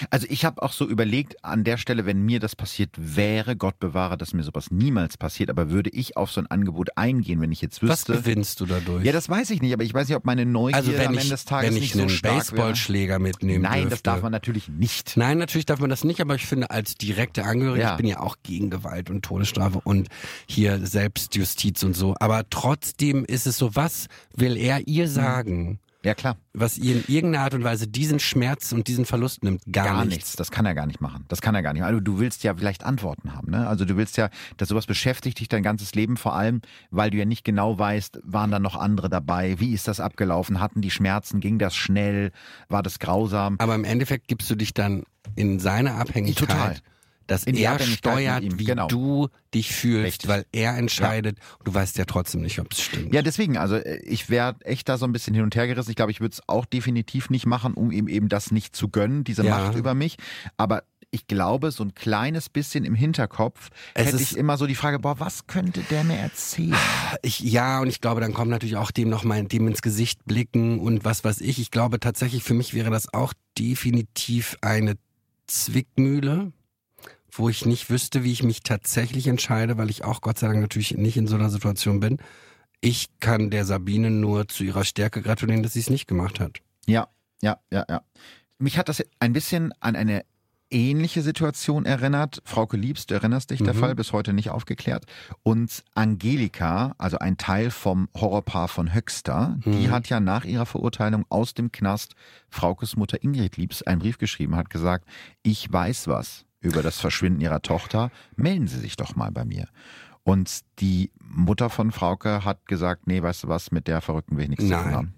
Also ich habe auch so überlegt, an der Stelle, wenn mir das passiert wäre, Gott bewahre, dass mir sowas niemals passiert, aber würde ich auf so ein Angebot eingehen, wenn ich jetzt Was wüsste. gewinnst du dadurch? Ja, das weiß ich nicht, aber ich weiß nicht, ob meine Neugier also wenn am ich, Ende des Tages wenn nicht ich so einen stark wäre. Baseballschläger mitnehmen Nein, dürfte. das darf man natürlich nicht. Nein, natürlich darf man das nicht, aber ich finde, als direkte Angehörige, Ja. ich bin ja auch gegen Gewalt und Todesstrafe und hier Selbstjustiz und so. Aber trotzdem ist es so, was will er ihr sagen? Ja, klar. was ihr in irgendeiner Art und Weise diesen Schmerz und diesen Verlust nimmt? Gar, Gar nichts. nichts. Das kann er gar nicht machen. Das kann er gar nicht. Also du willst ja vielleicht Antworten haben, ne? Also du willst ja, dass sowas beschäftigt dich dein ganzes Leben vor allem, weil du ja nicht genau weißt, waren da noch andere dabei? Wie ist das abgelaufen? Hatten die Schmerzen? Ging das schnell? War das grausam? Aber im Endeffekt gibst du dich dann in seine Abhängigkeit, Total. Dass In er steuert, ihm, wie genau. du dich fühlst, Richtig. weil er entscheidet. Und du weißt ja trotzdem nicht, ob es stimmt. Ja, deswegen, also äh, ich wäre echt da so ein bisschen hin und her gerissen. Ich glaube, ich würde es auch definitiv nicht machen, um ihm eben das nicht zu gönnen, diese Ja. Macht über mich. Aber ich glaube, so ein kleines bisschen im Hinterkopf Es hätte ich immer so die Frage, boah, was könnte der mir erzählen? Ich, ja, und ich glaube, dann kommt natürlich auch dem nochmal dem ins Gesicht blicken und was weiß ich. Ich glaube tatsächlich, für mich wäre das auch definitiv eine Zwickmühle, wo ich nicht wüsste, wie ich mich tatsächlich entscheide, weil ich auch Gott sei Dank natürlich nicht in so einer Situation bin. Ich kann der Sabine nur zu ihrer Stärke gratulieren, dass sie es nicht gemacht hat. Ja, ja, ja, ja. Mich hat das ein bisschen an eine ähnliche Situation erinnert. Frauke Liebst, du erinnerst dich, der Mhm. Fall bis heute nicht aufgeklärt. Und Angelika, also ein Teil vom Horrorpaar von Höxter, die Mhm. hat ja nach ihrer Verurteilung aus dem Knast Fraukes Mutter Ingrid Liebst einen Brief geschrieben, hat gesagt, ich weiß was über das Verschwinden ihrer Tochter, melden Sie sich doch mal bei mir. Und die Mutter von Frauke hat gesagt, nee, weißt du was, mit der Verrückten will ich nichts zu tun Nein. haben.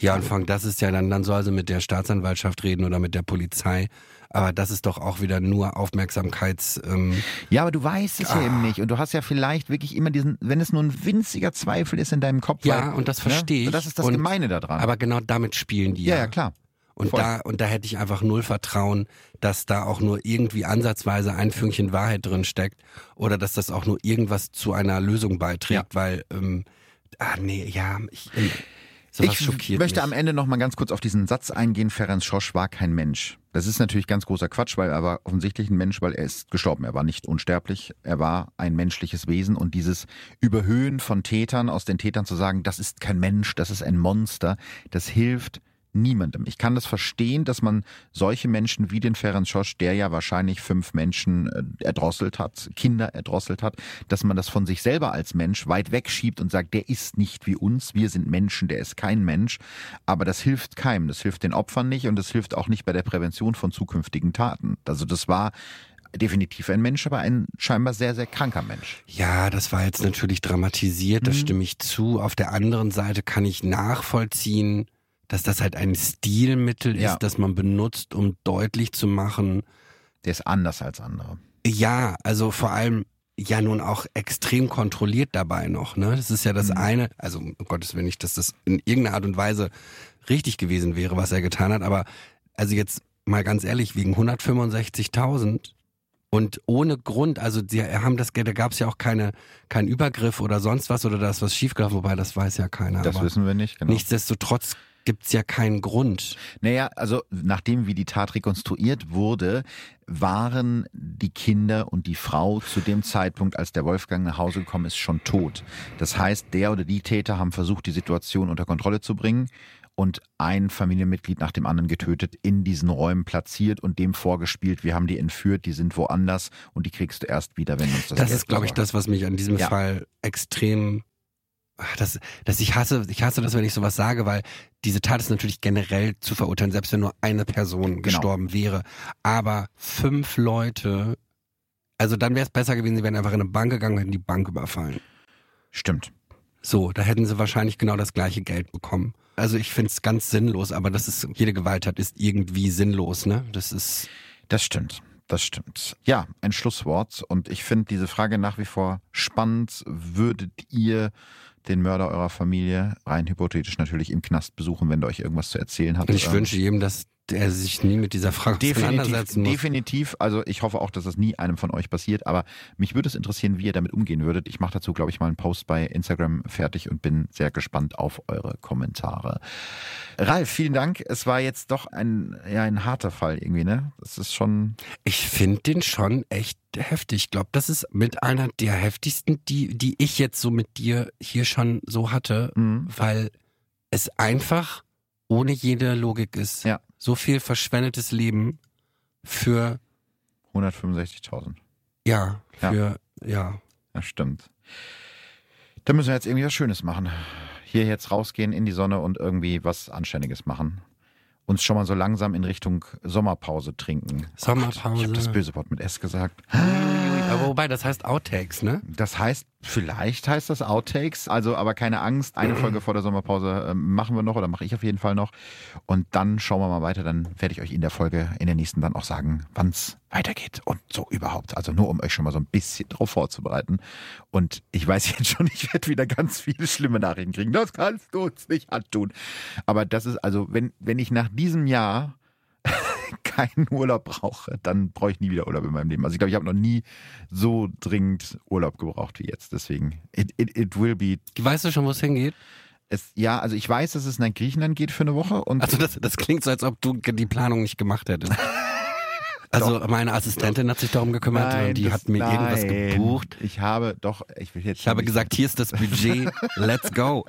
Ja, und Frank, das ist ja dann, dann soll sie mit der Staatsanwaltschaft reden oder mit der Polizei. Aber das ist doch auch wieder nur Aufmerksamkeits. Ähm, Ja, aber du weißt es ja Ah. eben nicht. Und du hast ja vielleicht wirklich immer diesen, wenn es nur ein winziger Zweifel ist in deinem Kopf. Ja, weil, und das verstehe ich. Das ist das Und- Gemeine daran. aber genau damit spielen die ja, ja. ja, klar. Und voll. da, und da hätte ich einfach null Vertrauen, dass da auch nur irgendwie ansatzweise ein Fünkchen Wahrheit drin steckt oder dass das auch nur irgendwas zu einer Lösung beiträgt, weil, ähm, ah nee, ja, ich, ähm, sowas Ich möchte mich. am Ende noch mal ganz kurz auf diesen Satz eingehen, Ferenc Schosch war kein Mensch. Das ist natürlich ganz großer Quatsch, weil er war offensichtlich ein Mensch, weil er ist gestorben. Er war nicht unsterblich, er war ein menschliches Wesen und dieses Überhöhen von Tätern, aus den Tätern zu sagen, das ist kein Mensch, das ist ein Monster, das hilft niemandem. Ich kann das verstehen, dass man solche Menschen wie den Ferenc Schosch, der ja wahrscheinlich fünf Menschen äh, erdrosselt hat, Kinder erdrosselt hat, dass man das von sich selber als Mensch weit wegschiebt und sagt, der ist nicht wie uns, wir sind Menschen, der ist kein Mensch. Aber das hilft keinem, das hilft den Opfern nicht und das hilft auch nicht bei der Prävention von zukünftigen Taten. Also das war definitiv ein Mensch, aber ein scheinbar sehr, sehr kranker Mensch. Ja, das war jetzt natürlich dramatisiert, das Mhm. stimme ich zu. Auf der anderen Seite kann ich nachvollziehen, dass das halt ein Stilmittel ist, Ja. das man benutzt, um deutlich zu machen, Der ist anders als andere. Ja, also vor allem ja nun auch extrem kontrolliert dabei noch. Ne? Das ist ja das Mhm. eine, also um Gottes Willen nicht, dass das in irgendeiner Art und Weise richtig gewesen wäre, was er getan hat, aber also jetzt mal ganz ehrlich, wegen 165.000 und ohne Grund, also sie haben das, da gab es ja auch keine, keinen Übergriff oder sonst was oder da ist was schiefgelaufen, wobei das weiß ja keiner. Das wissen wir nicht, genau. nichtsdestotrotz gibt's ja keinen Grund. Naja, also nachdem wie die Tat rekonstruiert wurde, waren die Kinder und die Frau zu dem Zeitpunkt, als der Wolfgang nach Hause gekommen ist, schon tot. Das heißt, der oder die Täter haben versucht, die Situation unter Kontrolle zu bringen und ein Familienmitglied nach dem anderen getötet, in diesen Räumen platziert und dem vorgespielt, wir haben die entführt, die sind woanders und die kriegst du erst wieder, wenn uns das Das ist, glaube ich, das, was mich an diesem Ja. Fall extrem. Ach, Das, das ich hasse, ich hasse das, wenn ich sowas sage, weil diese Tat ist natürlich generell zu verurteilen, selbst wenn nur eine Person Genau. gestorben wäre. Aber fünf Leute, also dann wäre es besser gewesen, sie wären einfach in eine Bank gegangen und hätten die Bank überfallen. Stimmt. So, da hätten sie wahrscheinlich genau das gleiche Geld bekommen. Also ich finde es ganz sinnlos, aber das ist, jede Gewalttat ist irgendwie sinnlos, ne? Das ist, Das stimmt. Das stimmt. Ja, ein Schlusswort. Und ich finde diese Frage nach wie vor spannend. Würdet ihr den Mörder eurer Familie rein hypothetisch natürlich im Knast besuchen, wenn der euch irgendwas zu erzählen und ich Ähm, wünsche jedem, dass er sich nie mit dieser Frage Definitiv, auseinandersetzen muss. definitiv. Also ich hoffe auch, dass das nie einem von euch passiert. Aber mich würde es interessieren, wie ihr damit umgehen würdet. Ich mache dazu, glaube ich, mal einen Post bei Instagram fertig und bin sehr gespannt auf eure Kommentare. Ralf, vielen Dank. Es war jetzt doch ein, ja, ein harter Fall irgendwie, ne? Das ist schon. Ich finde den schon echt heftig. Ich glaube, das ist mit einer der heftigsten, die, die ich jetzt so mit dir hier schon so hatte, Mhm. weil es einfach ohne jede Logik ist. Ja. So viel verschwendetes Leben für, 165.000. ja, Ja. für, ja. Das stimmt. Da müssen wir jetzt irgendwie was Schönes machen. hier jetzt rausgehen in die Sonne und irgendwie was Anständiges machen. Uns schon mal so langsam in Richtung Sommerpause trinken. Sommerpause. Ich habe das böse Wort mit S gesagt. Aber wobei, das heißt Outtakes, ne? Das heißt, vielleicht heißt das Outtakes, also aber keine Angst. Eine Folge vor der Sommerpause äh, machen wir noch oder mache ich auf jeden Fall noch. Und dann schauen wir mal weiter. Dann werde ich euch in der Folge, in der nächsten dann auch sagen, wann es weitergeht und so überhaupt. Also nur um euch schon mal so ein bisschen drauf vorzubereiten. Und ich weiß jetzt schon, ich werde wieder ganz viele schlimme Nachrichten kriegen. Das kannst du uns nicht antun. Aber das ist also, wenn, wenn ich nach diesem Jahr keinen Urlaub brauche, dann brauche ich nie wieder Urlaub in meinem Leben. Also ich glaube, ich habe noch nie so dringend Urlaub gebraucht wie jetzt. Deswegen, it, it, it will be. Weißt du schon, wo es hingeht? Es, ja, also ich weiß, dass es nach Griechenland geht für eine Woche. Und Also das, das klingt so, als ob du die Planung nicht gemacht hättest. Also meine Assistentin hat sich darum gekümmert Nein, und die das- hat mir irgendwas nein. gebucht. Ich habe doch, ich will jetzt Ich habe gesagt, hier ist das Budget, let's go.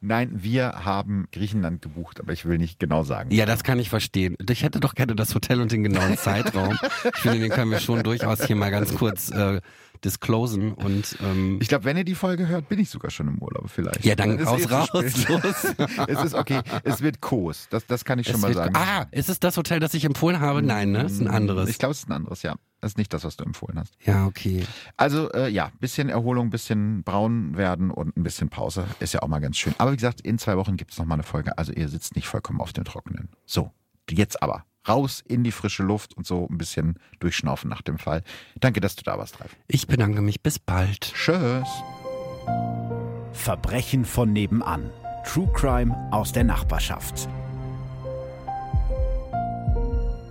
Nein, wir haben Griechenland gebucht, aber ich will nicht genau sagen. Ja, das kann ich verstehen. Ich hätte doch gerne das Hotel und den genauen Zeitraum. Ich finde, den können wir schon durchaus hier mal ganz kurz äh, disclosen und ähm, Ich glaube, wenn ihr die Folge hört, bin ich sogar schon im Urlaub vielleicht. ja, dann raus, ist zu raus, los. es ist okay, es wird Kos, das, das kann ich schon Es mal sagen. Ah, ist es das Hotel, das ich empfohlen habe? Nein, ne? Ist ein anderes. Ich glaube, es ist ein anderes, ja. Das ist nicht das, was du empfohlen hast. ja, okay. Also äh, ja, bisschen Erholung, bisschen braun werden und ein bisschen Pause ist ja auch mal ganz schön. Aber wie gesagt, in zwei Wochen gibt es nochmal eine Folge. Also ihr sitzt nicht vollkommen auf dem Trockenen. So, jetzt aber raus in die frische Luft und so ein bisschen durchschnaufen nach dem Fall. Danke, dass du da warst, Ralf. Ich bedanke mich. Bis bald. Tschüss. Verbrechen von nebenan. True Crime aus der Nachbarschaft.